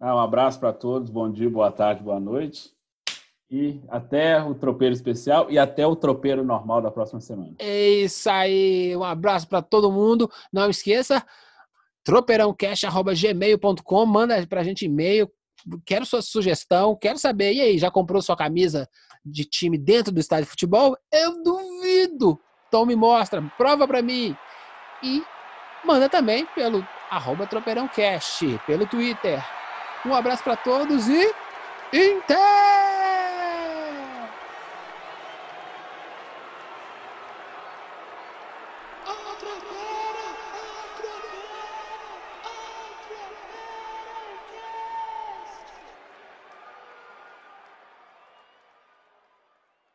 Ah, um abraço para todos, bom dia, boa tarde, boa noite. E até o tropeiro especial e até o tropeiro normal da próxima semana. É isso aí, um abraço para todo mundo. Não esqueça, tropeirãocast.gmail.com, manda pra gente e-mail, quero sua sugestão, quero saber, e aí, já comprou sua camisa de time dentro do estádio de futebol? Eu duvido! Então me mostra, prova pra mim. E manda também pelo arroba tropeirãocast, pelo Twitter. Um abraço para todos e... Inter!